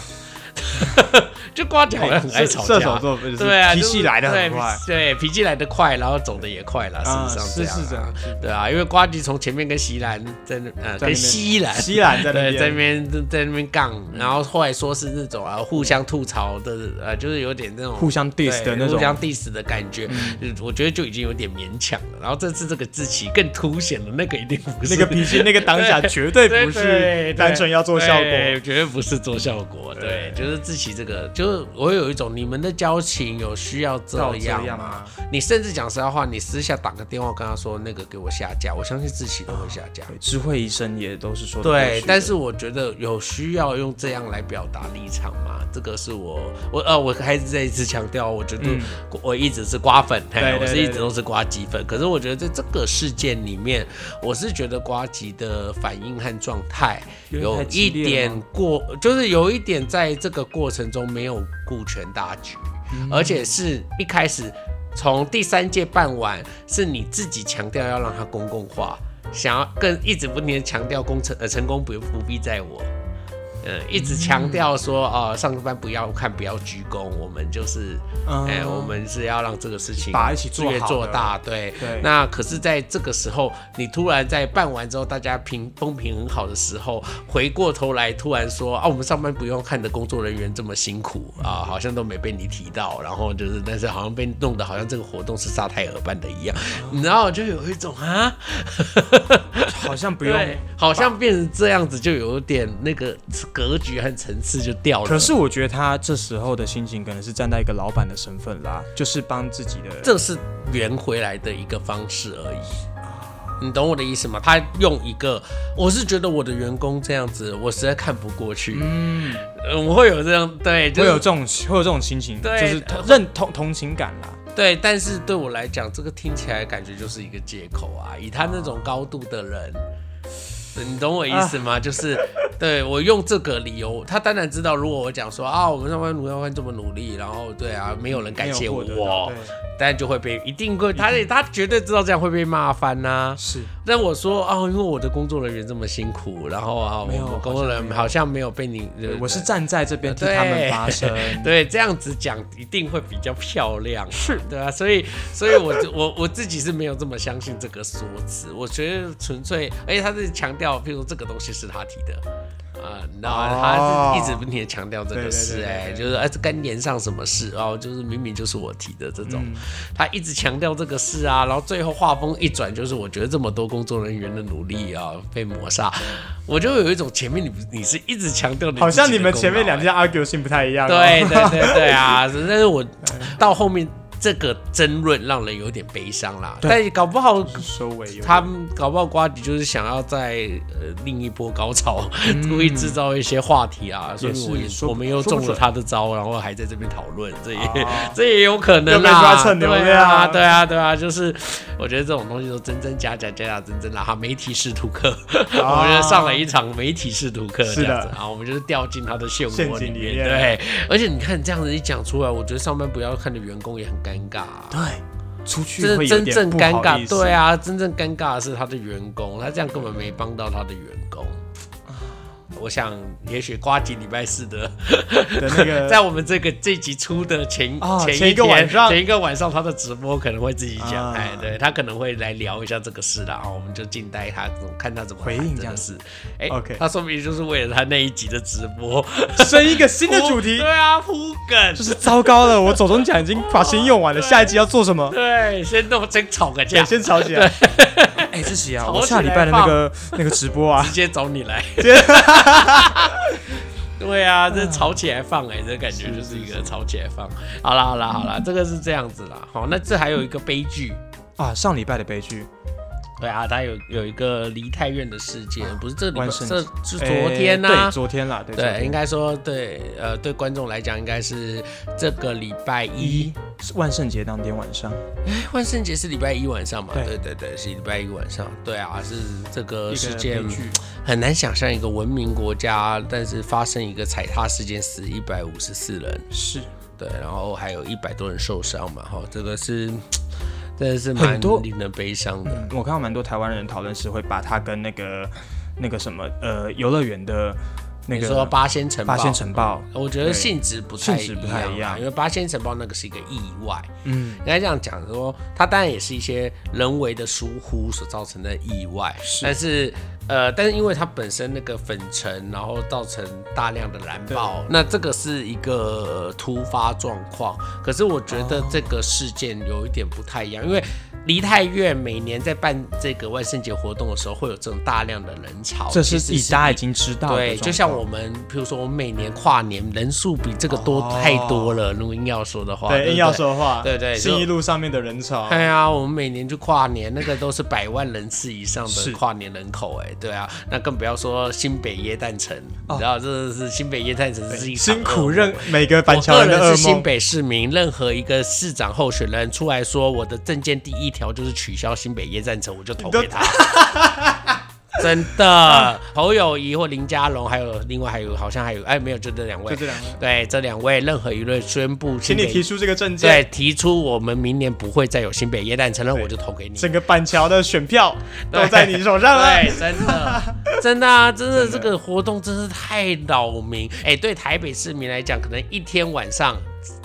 瓜迪好像很爱吵架，射手座对啊，脾气来的很快，对，脾气来的快，然后走的也快了，啊事实上这样、啊。是是这样。对啊，因为瓜吉从前面跟西兰在那呃跟在西兰西兰在那，边。在那边在那边杠，然后后来说是那种啊互相吐槽的，呃，就是有点那种互相 diss 的那种。嗯互相 diss 的感觉，我觉得就已经有点勉强了。然后这次这个志奇更凸显了那个一定不是。那个脾气，那个当下 绝对不是单纯要做效果。绝对不是做效果。对，就是志奇这个，就是我有一种你们的交情有需要这样吗？你甚至讲实在话，你私下打个电话跟他说那个给我下架，我相信自己都会下架。对智慧医生也都是说对但是我觉得有需要用这样来表达立场吗？这个是我我呃，我还是再一次强调，我觉得嗯我一直是瓜粉，嘿我是一直都是瓜吉粉。可是我觉得在这个事件里面，我是觉得瓜吉的反应和状态有一点过，就是有一点在这个过程中没有顾全大局，而且是一开始从第三届办完，是你自己强调要让它公共化。想要更一直不停的强调工程呃成功不不必在我，呃一直强调说啊、呃上班不要看不要鞠躬，我们就是嗯哎、我们是要让这个事情把它一起做越做大，对对那可是在这个时候，你突然在办完之后，大家平风评很好的时候，回过头来突然说啊，我们上班不用看的工作人员这么辛苦啊，好像都没被你提到，然后就是但是好像被弄得好像这个活动是沙泰尔办的一样，你知道就有一种啊。好像不 用。好像变成这样子，就有点那个格局和层次就掉了。可是我觉得他这时候的心情可能是站在一个老板的身份啦，就是帮自己的这是圆回来的一个方式而已。你懂我的意思吗？他用一个，我是觉得我的员工这样子，我实在看不过去。嗯，呃我会有这样对，就是会有这种会有这种心情，对就是同认同同情感啦。对，但是对我来讲，这个听起来感觉就是一个借口啊。以他那种高度的人，你懂我意思吗？就是对我用这个理由，他当然知道，如果我讲说啊，我们上班奴上班这么努力，然后对啊，没有人感谢我对，当然就会被一定会，他他绝对知道这样会被骂翻呐、是但我说啊，因为我的工作人员这么辛苦，然后啊，我没有们工作人员好像没有被你，我是站在这边替他们发 声。对这样子讲一定会比较漂亮，是对啊，所以所以我就我我自己是没有这么相信这个说辞，我觉得纯粹，而且他是强调，譬如说这个东西是他提的。啊，然后他是一直不停的强调这个事，哎，就是哎，这跟连上什么事哦，就是明明就是我提的这种，嗯他一直强调这个事啊，然后最后画风一转，就是我觉得这么多工作人员的努力啊被抹杀，我就有一种前面你你是一直强调你好像你们前面两件 argue 性不太一样、哦。对对对对啊！但是我 到后面这个争论让人有点悲伤啦。对。但搞不好收尾他们搞不好瓜迪就是想要在呃另一波高潮，故意制造一些话题啊，所以我们又中了他的招，然后还在这边讨论，这也、啊。这也有可能啦。蹭流对啊，对啊，对啊，就是我觉得这种东西都真真假假，假假真真啦。哈，媒体试图课，我们就上了一场媒体试图课，这样子啊，我们就是掉进他的漩陷涡里面，阱里面。对。而且你看这样子一讲出来，我觉得上班不要看的员工也很尴尬、啊。对，出去这会点真正尴尬，对，啊，真正尴尬的是他的员工，他这样根本没帮到他的员工。我想，也许瓜吉礼拜四的，的那个 在我们这个这集出的前、前一个晚上前一个晚上他的直播可能会自己讲，啊哎，对他可能会来聊一下这个事啦，啊我们就静待他看他怎么回应这样事。哎 OK 他说明就是为了他那一集的直播 生一个新的主题对，啊，铺梗就是糟糕了，我手中奖已经把钱用完了，下一集要做什么？对，先弄先吵个架对，，先吵起来。哎，志奇啊，我下礼拜的那个那个直播啊直，接找你来。对啊，这吵起来放哎、这感觉就是一个吵起来放。好啦好啦好啦，这个是这样子啦。好，那这还有一个悲剧。啊，上礼拜的悲剧，对啊，他有有一个梨泰院的事件，不是这个礼拜，万圣这是昨天呐、哎对，昨天啦，对，对，应该说对，呃，对观众来讲，应该是这个礼拜一。万圣节当天晚上，哎，万圣节是礼拜一晚上嘛？对。对对对，是礼拜一晚上。对啊，是这个事件很难想象一个文明国家，但是发生一个踩踏事件，死一百五十四人，是。对，然后还有一百多人受伤嘛，哈，这个是真的是蛮多令人悲伤的。我看到蛮多台湾人讨论是会把它跟那个那个什么呃游乐园的那你个说八仙城堡，八仙城堡，我觉得性质不太性质不太一样啊因为八仙城堡那个是一个意外，嗯，应该这样讲说，它当然也是一些人为的疏忽所造成的意外，但是呃，但是因为它本身那个粉尘，然后造成大量的燃爆，那这个是一个呃突发状况。可是我觉得这个事件有一点不太一样，因为梨泰院每年在办这个万圣节活动的时候，会有这种大量的人潮，这是以大家已经知道的对，就像我们，比如说，我们每年跨年人数比这个多哦太多了。如果硬要说的话，硬要说的话，对对就信义路上面的人潮，对呀，我们每年就跨年，那个都是百万人次以上的跨年人口，哎，对啊，那更不要说新北耶诞城，哦。你知道，这是新北耶诞城是一辛苦任每个板我桥人的噩个人是新。北市民，任何一个市长候选人出来说我的证件第一条就是取消新北耶诞城，我就投给他。真的，侯友谊或林佳龙，还有另外还有好像还有哎没有，就这两位就。这两位，对，这两位任何舆论宣布请你提出这个证件对，提出我们明年不会再有新北耶诞城了，我就投给你。整个板桥的选票都在你手上了。对，真的，真的啊，真的这个活动真是太扰民。哎、对台北市民来讲，可能一天晚上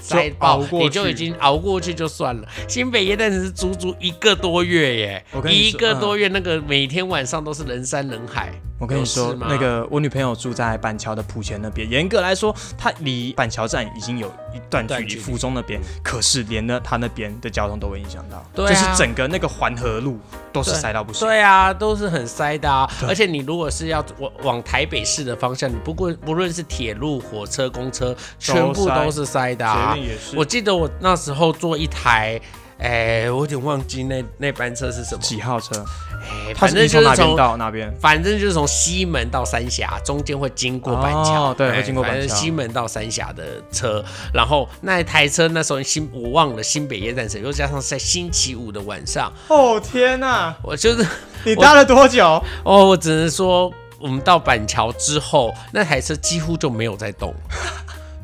塞爆你就已经熬过去就算了。新北耶诞城是足足一个多月耶一个多月，那个每天晚上都是人山人海。我跟你说那个我女朋友住在板桥的浦前那边，严格来说，她离板桥站已经有一段距离，段距离府中那边，可是连呢她那边的交通都会影响到，对啊就是整个那个环河路都是塞到不行。对啊，都是很塞的啊。而且你如果是要往往台北市的方向，你不过不论是铁路、火车、公车，全部都是塞的啊我记得我那时候坐一台，哎、我有点忘记那那班车是什么，几号车？哎、她反正就是从。到那边？反正就是从西门到三峡，中间会经过板桥，对会经过板桥西门到三峡的车，然后那一台车那时候新我忘了新北夜战车，又加上在星期五的晚上，哦天哪、我就是你搭了多久？哦，我只能说，我们到板桥之后，那台车几乎就没有在动。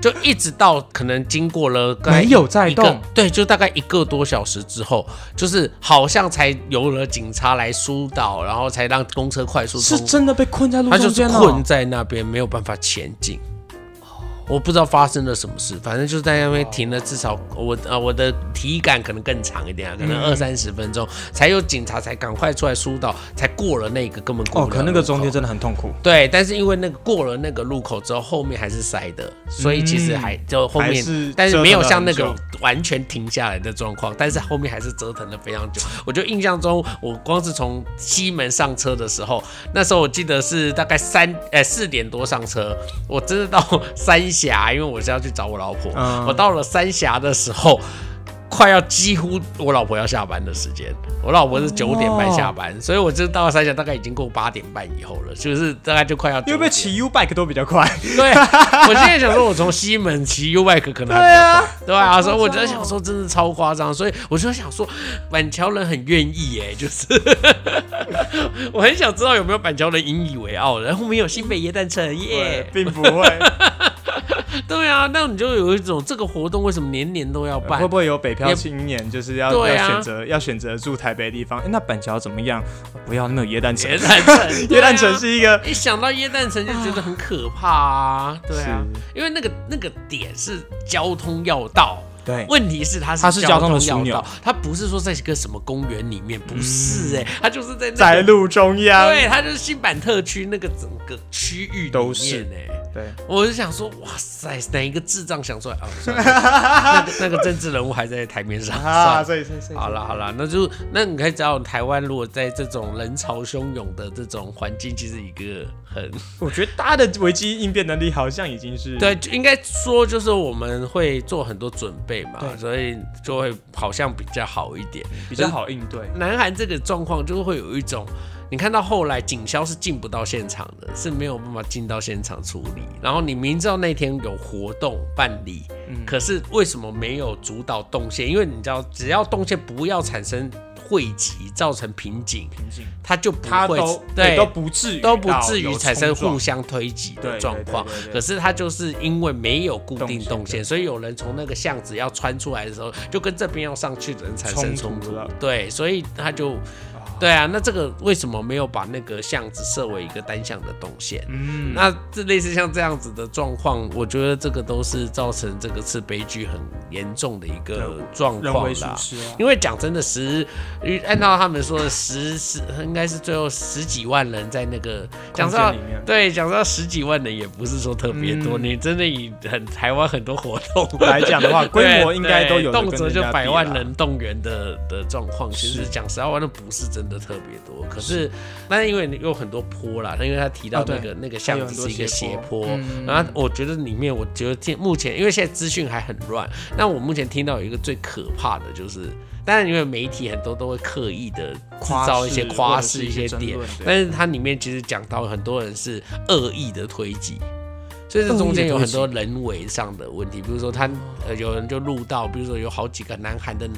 就一直到可能经过了没有在动，对，就大概一个多小时之后，就是好像才有了警察来疏导，然后才让公车快速通是真的被困在路他就是中间了。困在那边，没有办法前进。我不知道发生了什么事，反正就是在那边停了至少我呃我的体感可能更长一点啊，可能嗯。二三十分钟，才有警察才赶快出来疏导，才过了那个根本过了可那个中间真的很痛苦，对，但是因为那个过了那个路口之后，后面还是塞的，所以其实还就后面，是但是没有像那个完全停下来的状况，但是后面还是折腾了非常久。我就印象中，我光是从西门上车的时候，那时候我记得是大概三呃四点多上车，我真的到 三峡，因为我是要去找我老婆，嗯我到了三峡的时候。快要几乎我老婆要下班的时间，我老婆是九点半下班，所以我就到了三峡大概已经过八点半以后了，就是大概就快要9点因为骑 U bike 都比较快。对，我现在想说，我从西门骑 U bike 可能还比较快，对啊，所以我就在想说，真的超夸张，所以我就想说，板桥人很愿意耶，就是 我很想知道有没有板桥人引以为傲的，然后我们有新北耶诞城耶，并不会，对啊，那你就有一种这个活动为什么年年都要办？会？不会有北漂青年就是要对啊。要选择要选择住台北的地方？诶那板桥怎么样？不要，那没有椰蛋城。耶，诞城，椰蛋城是一个一想到耶诞城就觉得很可怕啊，对啊，因为那个那个点是交通要道。对。问题是它是它是交通的枢纽要道，它不是说在一个什么公园里面，不是哎、它就是在那个在路中央，对，它就是新版特区那个整个区域都是。哎、对，我就想说，哇塞，哪一个智障想出来 啊？那个那个政治人物还在台面上，算啊，了。所以所以好了好了，那就那你可以知道，台湾如果在这种人潮汹涌的这种环境，其实一个很我觉得大家的危机应变能力好像已经是 对，就应该说就是我们会做很多准备嘛，对所以就会好像比较好一点。比较好应对。南韩这个状况就会有一种，你看到后来警消是进不到现场的，是没有办法进到现场处理。然后你明知道那天有活动办理，嗯可是为什么没有主导动线？因为你知道，只要动线不要产生汇集，造成瓶颈，瓶颈，它就不会对都不至于都不至于产生互相推挤的状况。可是它就是因为没有固定动动线线，所以有人从那个巷子要穿出来的时候，就跟这边要上去的人产生冲突冲突了。对，所以他就。对啊，那这个为什么没有把那个巷子设为一个单向的动线？嗯，那这类似像这样子的状况，我觉得这个都是造成这个次悲剧很严重的一个状况啦。因为讲真的，十按照他们说的十十，应该是最后十几万人在那个讲到对讲到十几万人也不是说特别多，嗯。你真的以很台湾很多活动来讲的话，规模应该都有动辄就百万人动员的的状况，其实是。讲实在话，那不是真的特别多。可是，但是因为有很多坡啦，因为他提到那个、那个巷子是一个斜斜坡，嗯然后我觉得里面，我觉得现目前因为现在资讯还很乱，那我目前听到有一个最可怕的就是。当然，因为媒体很多都会刻意的制夸造一些夸饰、一些点但是它里面其实讲到很多人是恶意的推挤，所以这中间有很多人为上的问题，比如说他呃有人就录到，比如说有好几个南韩的，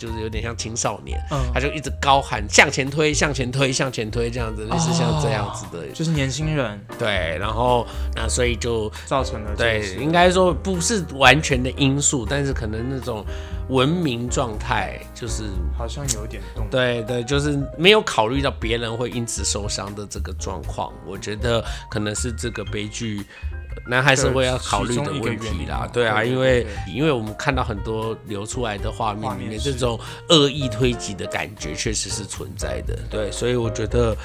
就是有点像青少年，嗯他就一直高喊向前推、向前推、向前推这样子，类似像这样子的，就是年轻人对，然后那所以就造成了对，应该说不是完全的因素，但是可能那种文明状态就是。好像有点动。对对，就是没有考虑到别人会因此受伤的这个状况，我觉得可能是这个悲剧。呃南海社会要考虑的问题啦。哦，对啊，因为因为我们看到很多流出来的画面里面，这种恶意推挤的感觉确实是存在的，对，所以我觉得，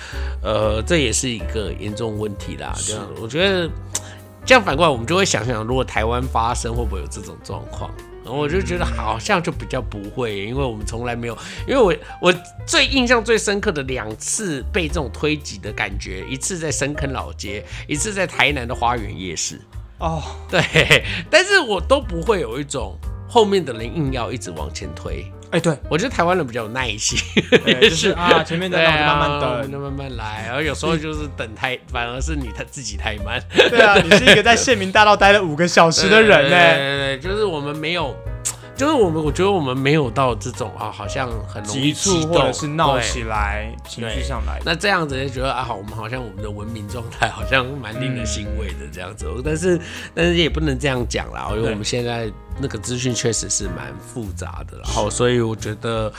呃，这也是一个严重问题啦。这样，我觉得这样反过来，我们就会想想，如果台湾发生，会不会有这种状况？然后我就觉得好像就比较不会，因为我们从来没有，因为我我最印象最深刻的两次被这种推挤的感觉，一次在深坑老街，一次在台南的花园夜市。哦，对，但是我都不会有一种后面的人硬要一直往前推。哎，对，我觉得台湾人比较有耐心，对就是 啊，前面的让我就慢慢等。就慢慢来，然后有时候就是等太，反而是你他自己太慢。对啊，你是一个在县民大道待了五个小时的人呢对呢。对对，就是我们没有就是我们，我觉得我们没有到这种啊，好像很容易急促激动或者是闹起来，情绪上来。那这样子就觉得啊，好，我们好像我们的文明状态好像蛮令人欣慰的这样子，但是但是也不能这样讲啦，因为我们现在那个资讯确实是蛮复杂的，然后所以我觉得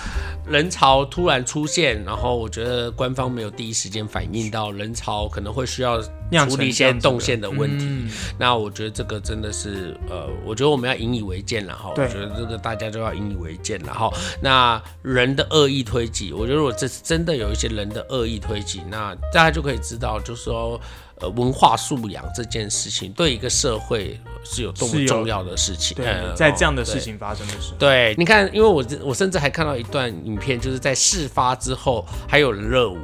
人潮突然出现，然后我觉得官方没有第一时间反映到人潮可能会需要处理一些动线的问题，嗯。那我觉得这个真的是呃，我觉得我们要引以为鉴了哈。我觉得这个大家就要引以为鉴了哈。那人的恶意推挤，我觉得如果这是真的有一些人的恶意推挤，那大家就可以知道，就是说。呃，文化素养这件事情对一个社会是有多么重要的事情。对呃，在这样的哦事情发生的时候，对，你看，因为我我甚至还看到一段影片，就是在事发之后还有人热舞，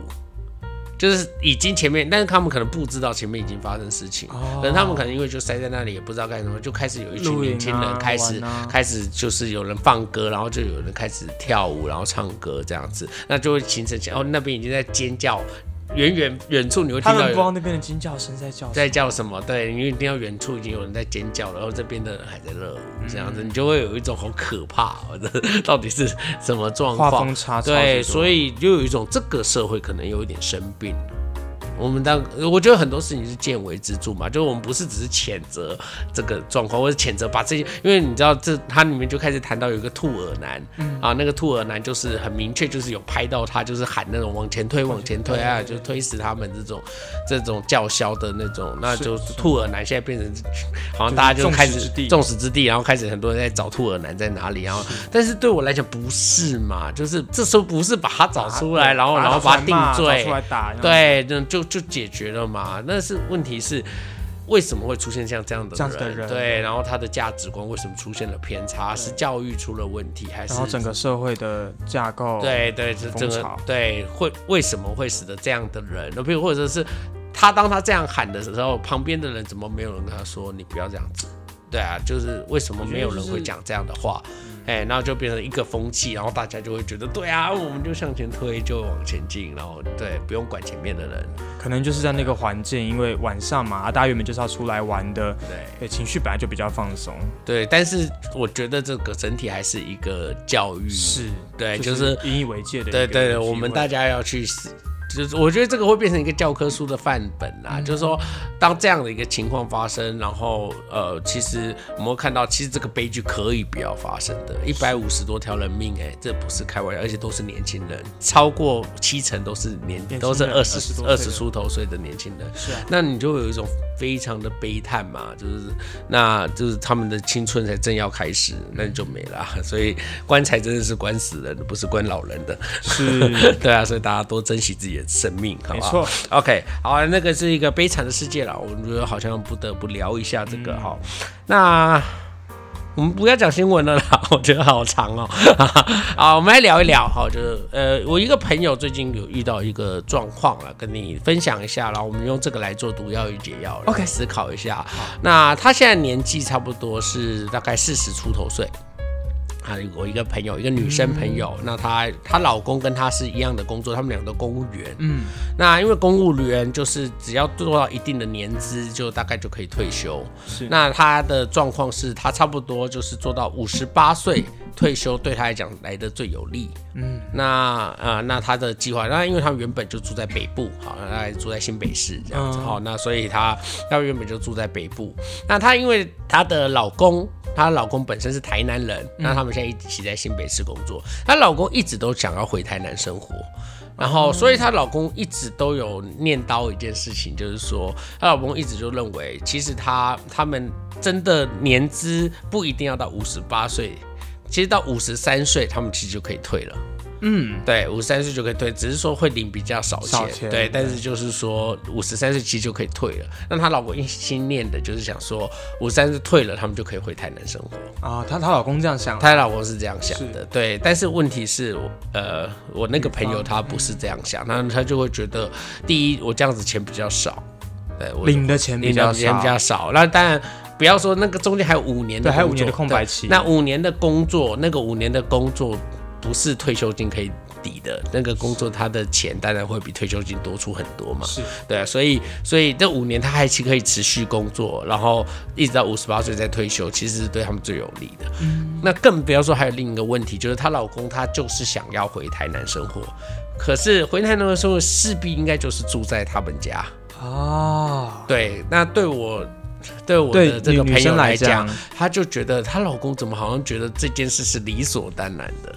就是已经前面，但是他们可能不知道前面已经发生事情，哦。可能他们可能因为就塞在那里也不知道干什么，就开始有一群年轻人啊开始、开始就是有人放歌，然后就有人开始跳舞，然后唱歌这样子，那就会形成哦那边已经在尖叫，远远远处你会听到有不知道那边的尖叫声在叫什么，在叫什么？对，你一定要远处已经有人在尖叫了，然后这边的人还在热舞，这样子你就会有一种好可怕、哦，这到底是什么状况风？差，对，以所以就有一种这个社会可能有一点生病。我们当我觉得很多事情是见微知著嘛，就是我们不是只是谴责这个状况，或者谴责把这些，因为你知道这它里面就开始谈到有一个兔耳男，啊，那个兔耳男就是很明确，就是有拍到他就是喊那种往前推往前推啊，就推死他们这种这种叫嚣的那种，那就是兔耳男现在变成好像大家就开始众矢之的。然后开始很多人在找兔耳男在哪里，然后但是对我来讲不是嘛，就是这时候不是把他找出来，然后然后把他定罪。出，来打，对，就就就解决了嘛。但是问题是，为什么会出现像这样的人对，然后他的价值观为什么出现了偏差？是教育出了问题，还是然后整个社会的架构，对对，这整个对会为什么会使得这样的人，那比如或者是他当他这样喊的时候，旁边的人怎么没有人跟他说你不要这样子？对啊，就是为什么没有人会讲这样的话？哎，然后就变成一个风气，然后大家就会觉得，对啊，我们就向前推，就往前进，然后对，不用管前面的人，可能就是在那个环境，因为晚上嘛，啊大家原本就是要出来玩的，对对，情绪本来就比较放松，对。但是我觉得这个整体还是一个教育，是，对，就就是引以为戒的对对对，我们大家要去思，就是我觉得这个会变成一个教科书的范本啦。就是说，当这样的一个情况发生，然后呃，其实我们会看到，其实这个悲剧可以不要发生的。一百五十多条人命、哎，这不是开玩笑，而且都是年轻人，超过七成都是年都是二20十多二十出头岁的年轻人。是啊，那你就会有一种非常的悲叹嘛，就是那就是他们的青春才正要开始，那你就没了啊。所以棺材真的是关死人的，不是关老人的。是，对啊，所以大家多珍惜自己的生命，好不好？没错。OK，好，那个是一个悲惨的世界了，我觉得好像不得不聊一下这个哈、那我们不要讲新闻了啦，我觉得好长哦。好，我们来聊一聊哈，就是呃，我一个朋友最近有遇到一个状况了，跟你分享一下，然后我们用这个来做毒药与解药 OK 思考一下。那他现在年纪差不多是大概四十出头岁。啊，我一个朋友，一个女生朋友，那她她老公跟她是一样的工作，他们两个都公务员。嗯，那因为公务员就是只要做到一定的年资，就大概就可以退休。是那她的状况是她差不多就是做到五十八岁退休，对他来讲来的最有利。嗯，那啊、呃那他的计划，那因为他原本就住在北部，好，那他住在新北市这样子，嗯好、那所以他他原本就住在北部。那他因为她的老公，她老公本身是台南人，那他们现在一起在新北市工作。她老公一直都想要回台南生活。然后，所以她老公一直都有念叨一件事情，就是说，她老公一直就认为，其实他他们真的年资不一定要到五十八岁，其实到五十三岁，他们其实就可以退了。嗯，对，五十三岁就可以退，只是说会领比较少钱。少钱对，但是就是说五十三岁其实就可以退了。那她老公一心念的就是想说，五十三岁退了，他们就可以回台南生活。啊，她她老公这样想，她老公是这样想的是，对。但是问题是，呃，我那个朋友他不是这样想，那他就会觉得，第一，我这样子钱比较少，对我领的钱比较领的钱比少，较少。那当然。不要说那个中间还有五年的，对还有五年的空白期那五年的工作，那个五年的工作不是退休金可以抵的那个工作，他的钱当然会比退休金多出很多嘛。是对啊，所以所以这五年他还是可以持续工作，然后一直到五十八岁再退休，其实是对他们最有利的。嗯那更不要说还有另一个问题，就是她老公他就是想要回台南生活，可是回台南的生活势必应该就是住在他们家。啊，对，那对我对我的这个朋友来来讲讲，她就觉得她老公怎么好像觉得这件事是理所当然的。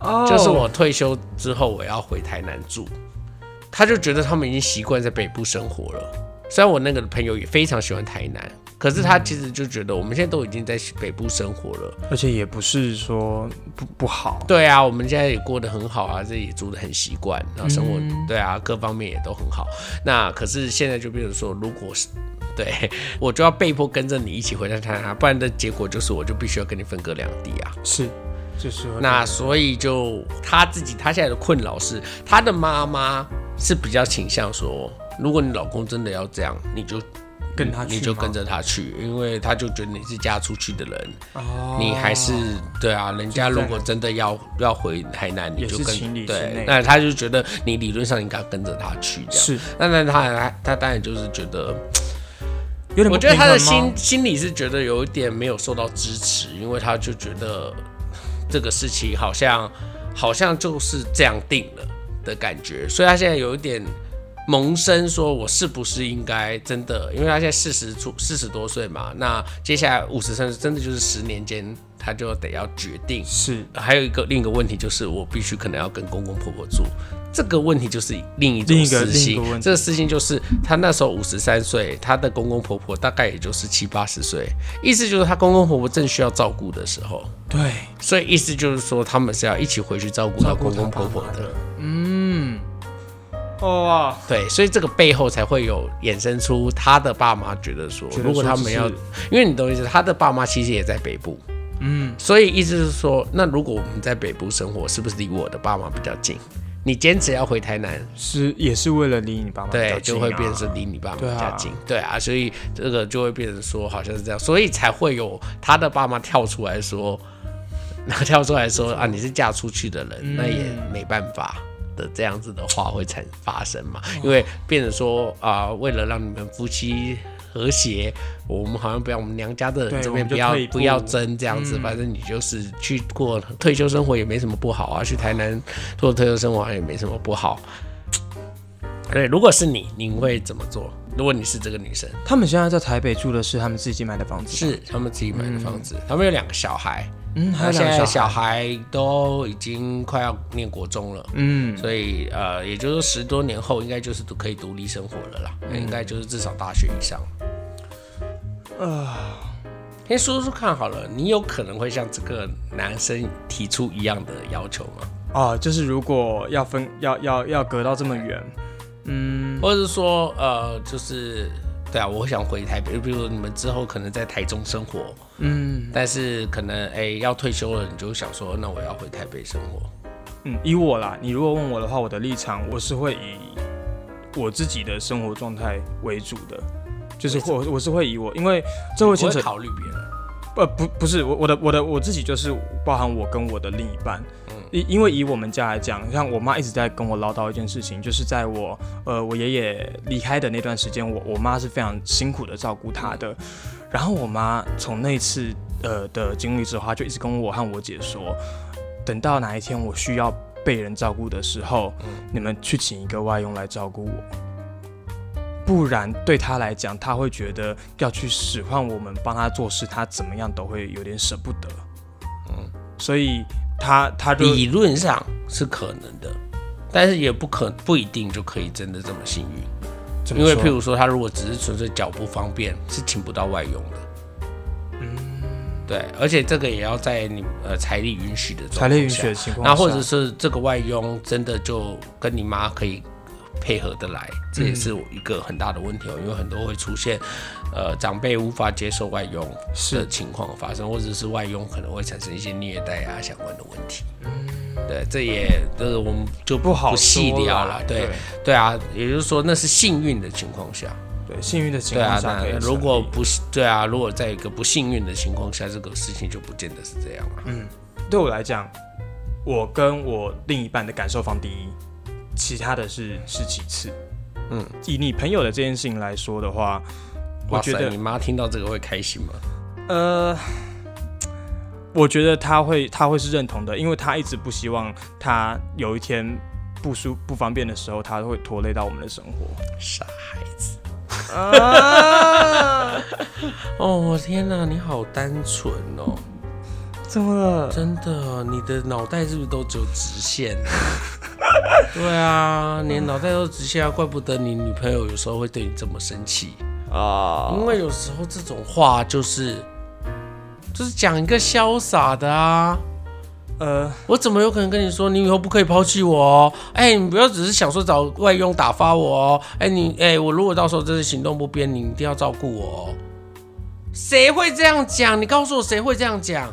哦就是我退休之后我要回台南住，她就觉得他们已经习惯在北部生活了。虽然我那个朋友也非常喜欢台南，可是他其实就觉得我们现在都已经在北部生活了。而且也不是说不不好，对啊，我们现在也过得很好啊，这里也住的很习惯，然后生活、嗯对啊，各方面也都很好。那可是现在就变成说，如果是对我就要被迫跟着你一起回到台南，不然的结果就是我就必须要跟你分隔两地啊。是就是会那所以就他自己，他现在的困扰是，他的妈妈是比较倾向说，如果你老公真的要这样，你就跟他去你就跟着他去，因为他就觉得你是嫁出去的人，哦你还是对啊，人家如果真的要要回台南，你就跟对，那他就觉得你理论上应该跟着他去这样。是那那他他当然就是觉得，有点我觉得他的心心里是觉得有一点没有受到支持，因为他就觉得这个事情好像好像就是这样定了的感觉，所以他现在有一点萌生说，我是不是应该真的？因为他现在四十出四十多岁嘛，那接下来五十三真的就是十年间，他就得要决定。是还有一个另一个问题就是，我必须可能要跟公公婆婆住。这个问题就是另一种私心。这个私心就是他那时候五十三岁，他的公公婆婆大概也就是七八十岁，意思就是他公公婆婆正需要照顾的时候，对。所以意思就是说他们是要一起回去照顾到公公婆婆的。嗯，哇，对，所以这个背后才会有衍生出他的爸妈觉得说，如果他们要，因为你懂我意思，他的爸妈其实也在北部，嗯，所以意思是说，那如果我们在北部生活，是不是离我的爸妈比较近？你坚持要回台南，是也是为了离你爸妈对，就会变成离你爸妈比对啊。较近，对啊，所以这个就会变成说好像是这样，所以才会有他的爸妈跳出来说，然后跳出来说啊，你是嫁出去的人，嗯。那也没办法。的这样子的话会产发生嘛？因为变成说啊、为了让你们夫妻和谐，我们好像不要我们娘家的人这边不要不要争这样子，嗯。反正你就是去过退休生活也没什么不好啊，去台南做退休生活也没什么不好。对，如果是你，你会怎么做？如果你是这个女生，他们现在在台北住的是他们自己买的房子，是他们自己买的房子，他们有两个小孩，嗯，还那现在小孩都已经快要念国中了。嗯，所以呃，也就是说十多年后应该就是都可以独立生活了啦，嗯应该就是至少大学以上。啊，先说说看好了，你有可能会像这个男生提出一样的要求吗？哦，就是如果要分要要要隔到这么远，嗯，或者是说呃，就是对啊，我想回台北，比如说你们之后可能在台中生活，嗯但是可能哎、要退休了，你就想说，那我要回台北生活。嗯，以我啦，你如果问我的话，我的立场我是会以我自己的生活状态为主的，就是我我是会以我，因为这会牵扯考虑别人。呃不不是我我的我的我自己就是包含我跟我的另一半，因、因为以我们家来讲，像我妈一直在跟我唠叨一件事情，就是在我呃我爷爷离开的那段时间，我我妈是非常辛苦的照顾他的，然后我妈从那次呃的经历之后，她就一直跟我和我姐说，等到哪一天我需要被人照顾的时候，你们去请一个外佣来照顾我。不然对他来讲，他会觉得要去使唤我们帮他做事，他怎么样都会有点舍不得。嗯，所以他他就理论上是可能的，但是也不可不一定就可以真的这么幸运。因为譬如说，他如果只是纯粹脚不方便，是请不到外佣的。嗯，对，而且这个也要在你呃财力允许的状况财力允许的情况下，那或者是这个外佣真的就跟你妈可以配合得来，这也是一个很大的问题哦，因为很多会出现，呃，长辈无法接受外佣的情况发生，或者是外佣可能会产生一些虐待啊相关的问题。对，这也这个我们就不好细聊了。对对啊，也就是说那是幸运的情况下。对幸运的情对啊，况下可以那。如果不是对啊，如果在一个不幸运的情况下，这个事情就不见得是这样了。嗯。对我来讲，我跟我另一半的感受放第一，其他的是是其次。嗯，以你朋友的这件事情来说的话，我，觉得你妈听到这个会开心吗？呃，我觉得她会她会是认同的，因为她一直不希望她有一天不舒不方便的时候，她会拖累到我们的生活。傻孩子。啊，哦天哪，你好单纯哦，怎么了？真的，你的脑袋是不是都只有直线？对啊，你脑袋都直线啊，怪不得你女朋友有时候会对你这么生气，啊因为有时候这种话就是就是讲一个潇洒的啊。呃，我怎么有可能跟你说你以后不可以抛弃我哦？哎、你不要只是想说找外佣打发我哦。哎、你哎、我如果到时候真是行动不便，你一定要照顾我哦。谁会这样讲？你告诉我谁会这样讲？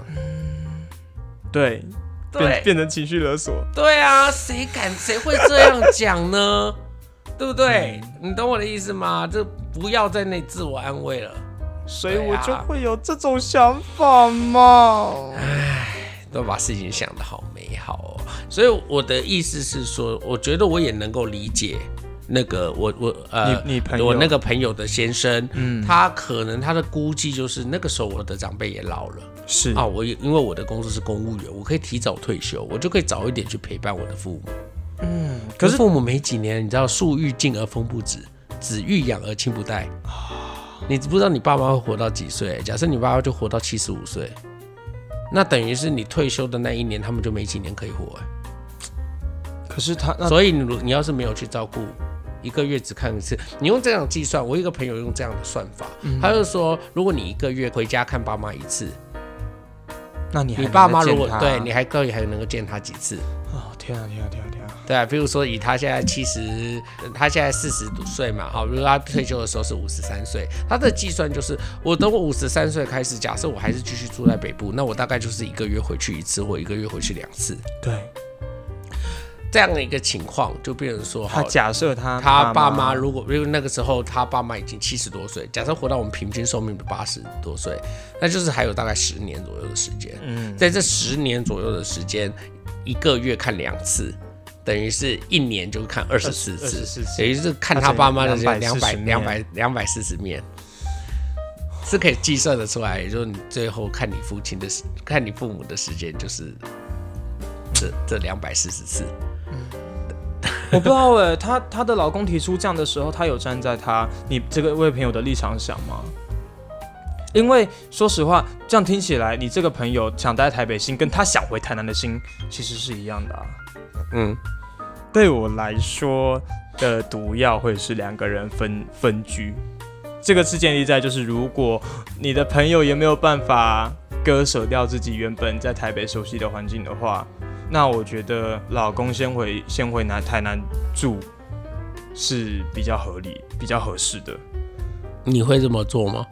对，对变变成情绪勒索。对啊，谁敢谁会这样讲呢？对不对？你懂我的意思吗？这不要在那自我安慰了，所以我就会有这种想法嘛。都把事情想得好美好哦。所以我的意思是说，我觉得我也能够理解那个我我呃你你朋友我那个朋友的先生，嗯他可能他的估计就是那个时候我的长辈也老了是啊，我也因为我的工作是公务员，我可以提早退休，我就可以早一点去陪伴我的父母。嗯，可是父母没几年，你知道树欲静而风不止，子欲养而亲不待。你不知道你爸妈会活到几岁？假设你爸爸就活到七十五岁，那等于是你退休的那一年，他们就没几年可以活、可是他那所以你如你要是没有去照顾，一个月只看一次，你用这样计算，我一个朋友用这样的算法，他就说，如果你一个月回家看爸妈一次，那你你爸妈如果对你还可以还能够见他几次？哦天啊天啊天啊天啊！对啊，比如说以他现在七十，他现在四十岁嘛，好，比如说他退休的时候是五十三岁，他的计算就是，我等我五十三岁开始，假设我还是继续住在北部，那我大概就是一个月回去一次，或一个月回去两次，对这样的一个情况，就变成说，他假设他他爸妈如果因为那个时候他爸妈已经七十多岁，假设活到我们平均寿命的八十多岁，那就是还有大概十年左右的时间。嗯在这十年左右的时间，一个月看两次，等于是一年就看二十四次，24次等于是看他爸妈的240两百面两百两百四十面，是可以计算的出来。也就是你最后看你父亲的时，看你父母的时间，就是这这两百四十次。我不知道哎，她她的老公提出这样的时候，她有站在她你这个位朋友的立场想吗？因为说实话，这样听起来，你这个朋友想待在台北心，跟他想回台南的心其实是一样的啊。嗯，对我来说的毒药会是两个人分分居，这个是建立在就是如果你的朋友也没有办法割舍掉自己原本在台北熟悉的环境的话，那我觉得老公先回先回南台南住是比较合理、比较合适的。你会这么做吗？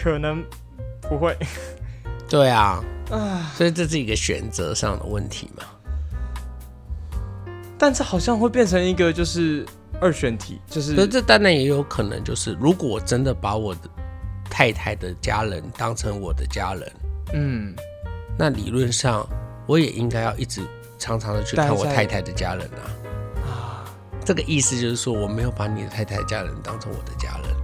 可能不会，对啊，啊，所以这是一个选择上的问题嘛。但这好像会变成一个就是二选题，就是可是这当然也有可能，就是如果我真的把我的太太的家人当成我的家人，嗯，那理论上我也应该要一直常常的去看我太太的家人啊。这个意思就是说，我没有把你的太太家人当成我的家人，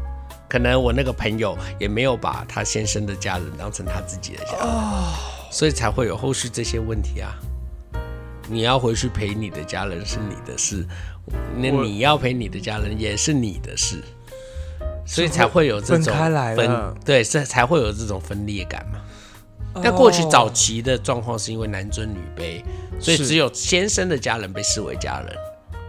可能我那个朋友也没有把他先生的家人当成他自己的家人，所以才会有后续这些问题啊。你要回去陪你的家人是你的事，那你要陪你的家人也是你的事，所以才会有这种分开来分对，这才会有这种分裂感嘛。哦但过去早期的状况是因为男尊女卑，所以只有先生的家人被视为家人，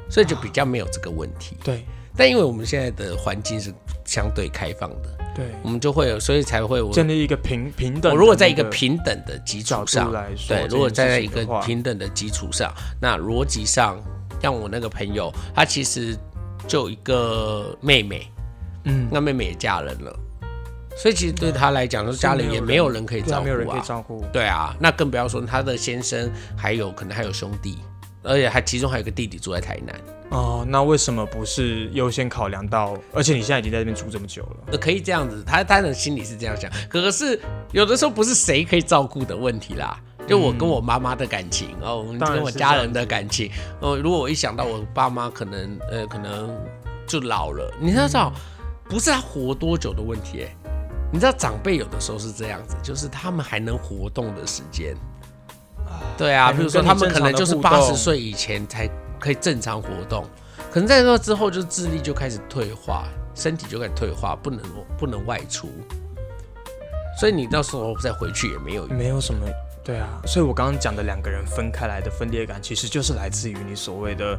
所以就比较没有这个问题。对。但因为我们现在的环境是相对开放的，对，我们就会有，所以才会我建立一个平平等。我如果在一个平等的基础上对，如果件在一个平等的基础上，那逻辑上，像我那个朋友，他其实就有一个妹妹，嗯，那妹妹也嫁人了，所以其实对他来讲，说家里也没有人可以照对啊没有人顾啊。可以照顾。对啊，那更不要说他的先生，还有可能还有兄弟，而且还其中还有一个弟弟住在台南。哦，那为什么不是优先考量到？而且你现在已经在这边住这么久了，呃，可以这样子，他他的心里是这样想。可是有的时候不是谁可以照顾的问题啦，就我跟我妈妈的感情，哦，我们跟我家人的感情，哦，如果我一想到我爸妈可能呃可能就老了，你知道，不是他活多久的问题、欸，你知道长辈有的时候是这样子，就是他们还能活动的时间。对啊，比如说他们可能就是八十岁以前才可以正常活动，可能在那之后就智力就开始退化，身体就开始退化，不能不能外出，所以你到时候再回去也没有。没有什么。对啊，所以我刚刚讲的两个人分开来的分裂感，其实就是来自于你所谓的、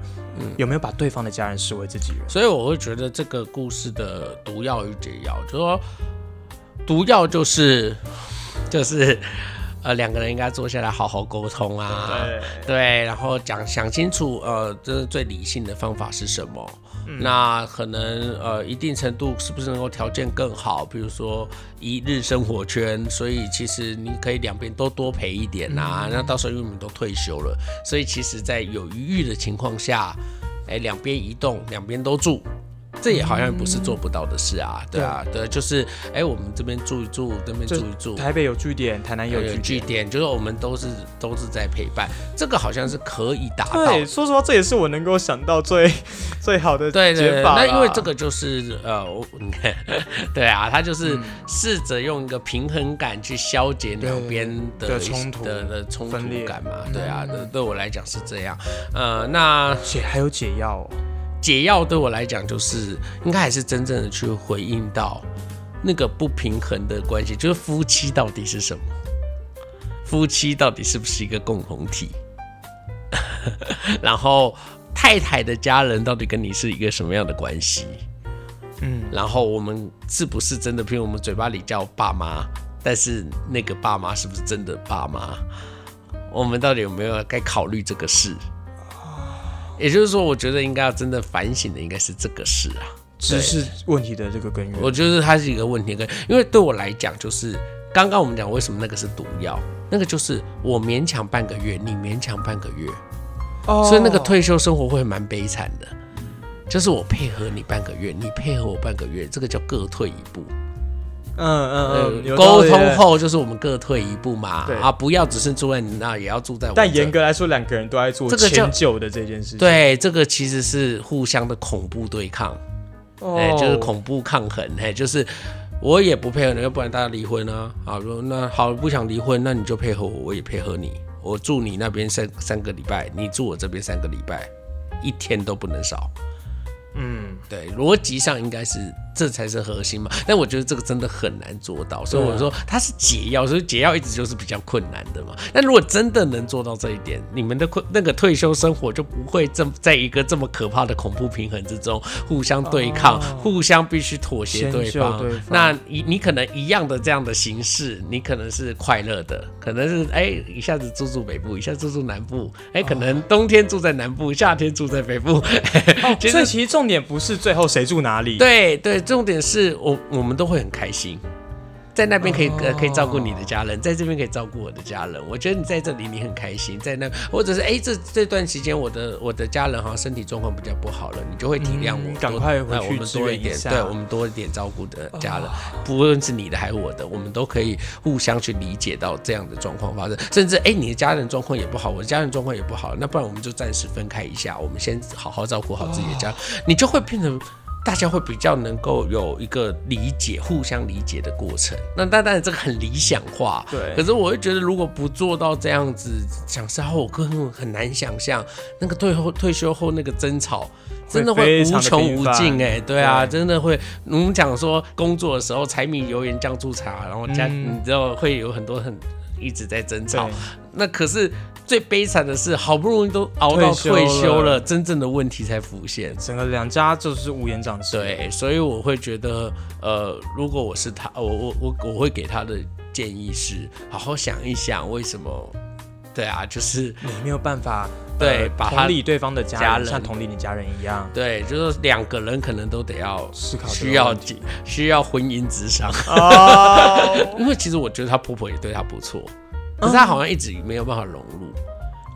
有没有把对方的家人视为自己人。所以我会觉得这个故事的毒药与解药，就是说毒药就是就是呃两个人应该坐下来好好沟通啊，对，然后讲想清楚，呃，这是最理性的方法是什么？那可能呃一定程度是不是能够条件更好？比如说一日生活圈，所以其实你可以两边都多陪一点呐、那到时候因为你们都退休了，所以其实在有余裕的情况下，哎，两边移动，两边都住。这也好像不是做不到的事啊，对啊，对，就是哎，我们这边住一住，那边住一住，台北有据点，台南也有有据点。据点，就是我们都是都是在陪伴，这个好像是可以达到的。对，说实话，这也是我能够想到最 最好的对对对，解法那因为这个就是呃，对啊，他就是嗯。试着用一个平衡感去消解两边的的冲突的的冲突感嘛，对啊，对对我来讲是这样。呃，那解还有解药、哦，解药对我来讲就是应该还是真正的去回应到那个不平衡的关系，就是夫妻到底是什么？夫妻到底是不是一个共同体？然后太太的家人到底跟你是一个什么样的关系？嗯，然后我们是不是真的，譬如我们嘴巴里叫爸妈，但是那个爸妈是不是真的爸妈？我们到底有没有该考虑这个事？也就是说，我觉得应该要真的反省的应该是这个事啊。知识问题的这个根源。我觉得它是一个问题根，因为对我来讲，就是刚刚我们讲为什么那个是毒药，那个就是我勉强半个月，你勉强半个月，哦所以那个退休生活会蛮悲惨的。就是我配合你半个月，你配合我半个月，这个叫各退一步。嗯嗯嗯，沟理通后就是我们各退一步嘛对，啊，不要只是住在你那，也要住在我但严格来说，两个人都在做这个就的这件事情。对，这个其实是互相的恐怖对抗。哦，哎、就是恐怖抗衡，哎，就是我也不配合你，要不然大家离婚啊。好，说那好，不想离婚，那你就配合我，我也配合你。我住你那边三三个礼拜，你住我这边三个礼拜，一天都不能少。嗯，对，逻辑上应该是这才是核心嘛。但我觉得这个真的很难做到，所以我说它是解药，所以解药一直就是比较困难的嘛。但如果真的能做到这一点，你们的困那个退休生活就不会这么在一个这么可怕的恐怖平衡之中互相对抗，互相必须妥协对方。对方那你你可能一样的这样的形式，你可能是快乐的，可能是哎一下子住住北部，一下子住住南部，哎可能冬天住在南部，夏天住在北部。所以其实重点不是是最后谁住哪里，对对，重点是我我们都会很开心，在那边可以、呃可以照顾你的家哦人，在这边可以照顾我的家人。我觉得你在这里你很开心，在那或者是哎这这段期间我的我的家人好像身体状况比较不好了，你就会体谅我，赶快回去哎我们多一点，对我们多一点照顾的家人，不论是你的还是我的，我们都可以互相去理解到这样的状况发生。甚至哎你的家人状况也不好，我的家人状况也不好，那不然我们就暂时分开一下，我们先好好照顾好自己的家，你就会变成。大家会比较能够有一个理解、互相理解的过程。那当然这个很理想化，对可是我会觉得，如果不做到这样子，想是后我根本很难想象那个退后退休后那个争吵。真的会无穷无尽哎、对啊，对真的会。我们讲说工作的时候，柴米油盐酱醋茶，然后家、嗯你知道会有很多很一直在争吵。那可是最悲惨的是，好不容易都熬到退休了，真正的问题才浮现。整个两家就是乌烟瘴气。对，所以我会觉得，呃，如果我是他，我我我我会给他的建议是，好好想一想为什么，对啊，就是你没有办法呃对把他同理对方的家人，像同理你家人一样。对，就是两个人可能都得要思考需要需要婚姻之商，哦。因为其实我觉得她婆婆也对她不错，可是她好像一直没有办法融入。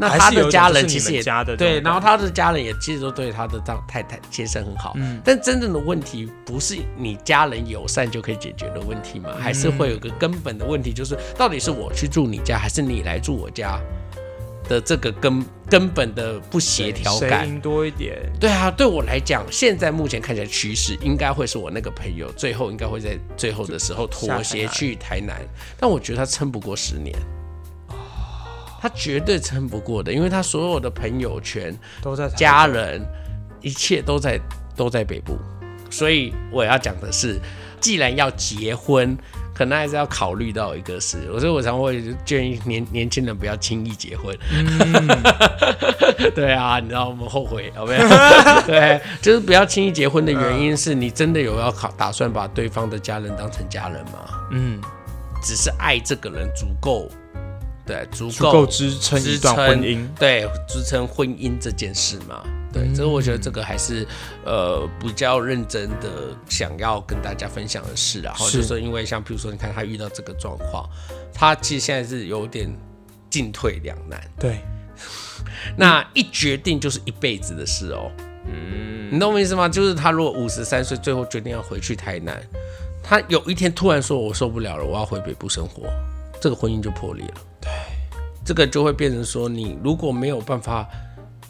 那他的家人其实也对，然后他的家人也其实都对他的丈太太先生很好。嗯但真正的问题不是你家人友善就可以解决的问题嘛，还是会有个根本的问题，就是到底是我去住你家，还是你来住我家的这个根根本的不协调感。多一点？对啊，对我来讲，现在目前看起来趋势应该会是我那个朋友最后应该会在最后的时候妥协去台南，但我觉得他撑不过十年。他绝对撑不过的，因为他所有的朋友圈、都在家人，一切都在都在北部，所以我要讲的是，既然要结婚，可能还是要考虑到一个事，所以我常会建议年年轻人不要轻易结婚。对啊，你知道我们后悔有没有？对，就是不要轻易结婚的原因是你真的有要考打算把对方的家人当成家人吗？嗯，只是爱这个人足够，对，足足够支撑一段婚姻。对，支撑婚姻这件事嘛。对，嗯所以我觉得这个还是呃比较认真的想要跟大家分享的事啊。然后是就是因为像比如说，你看他遇到这个状况，他其实现在是有点进退两难。对，那一决定就是一辈子的事哦。嗯，你懂我意思吗？就是他如果五十三岁，最后决定要回去台南，他有一天突然说：“我受不了了，我要回北部生活。”这个婚姻就破裂了。对，这个就会变成说，你如果没有办法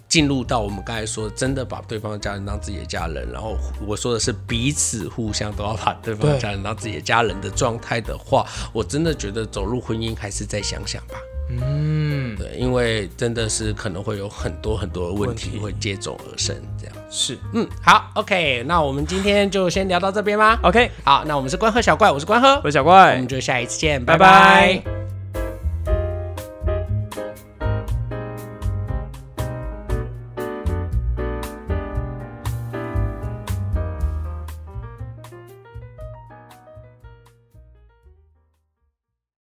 进入到我们刚才说，真的把对方的家人当自己的家人，然后我说的是彼此互相都要把对方的家人当自己的家人的状态的话，我真的觉得走入婚姻还是再想想吧。嗯，对，因为真的是可能会有很多很多的问题会接踵而生，这样。是。嗯，好，OK，那我们今天就先聊到这边吗？OK。好，那我们是关河小怪，我是关河，我是小怪。我们，就下一次见，拜拜拜。拜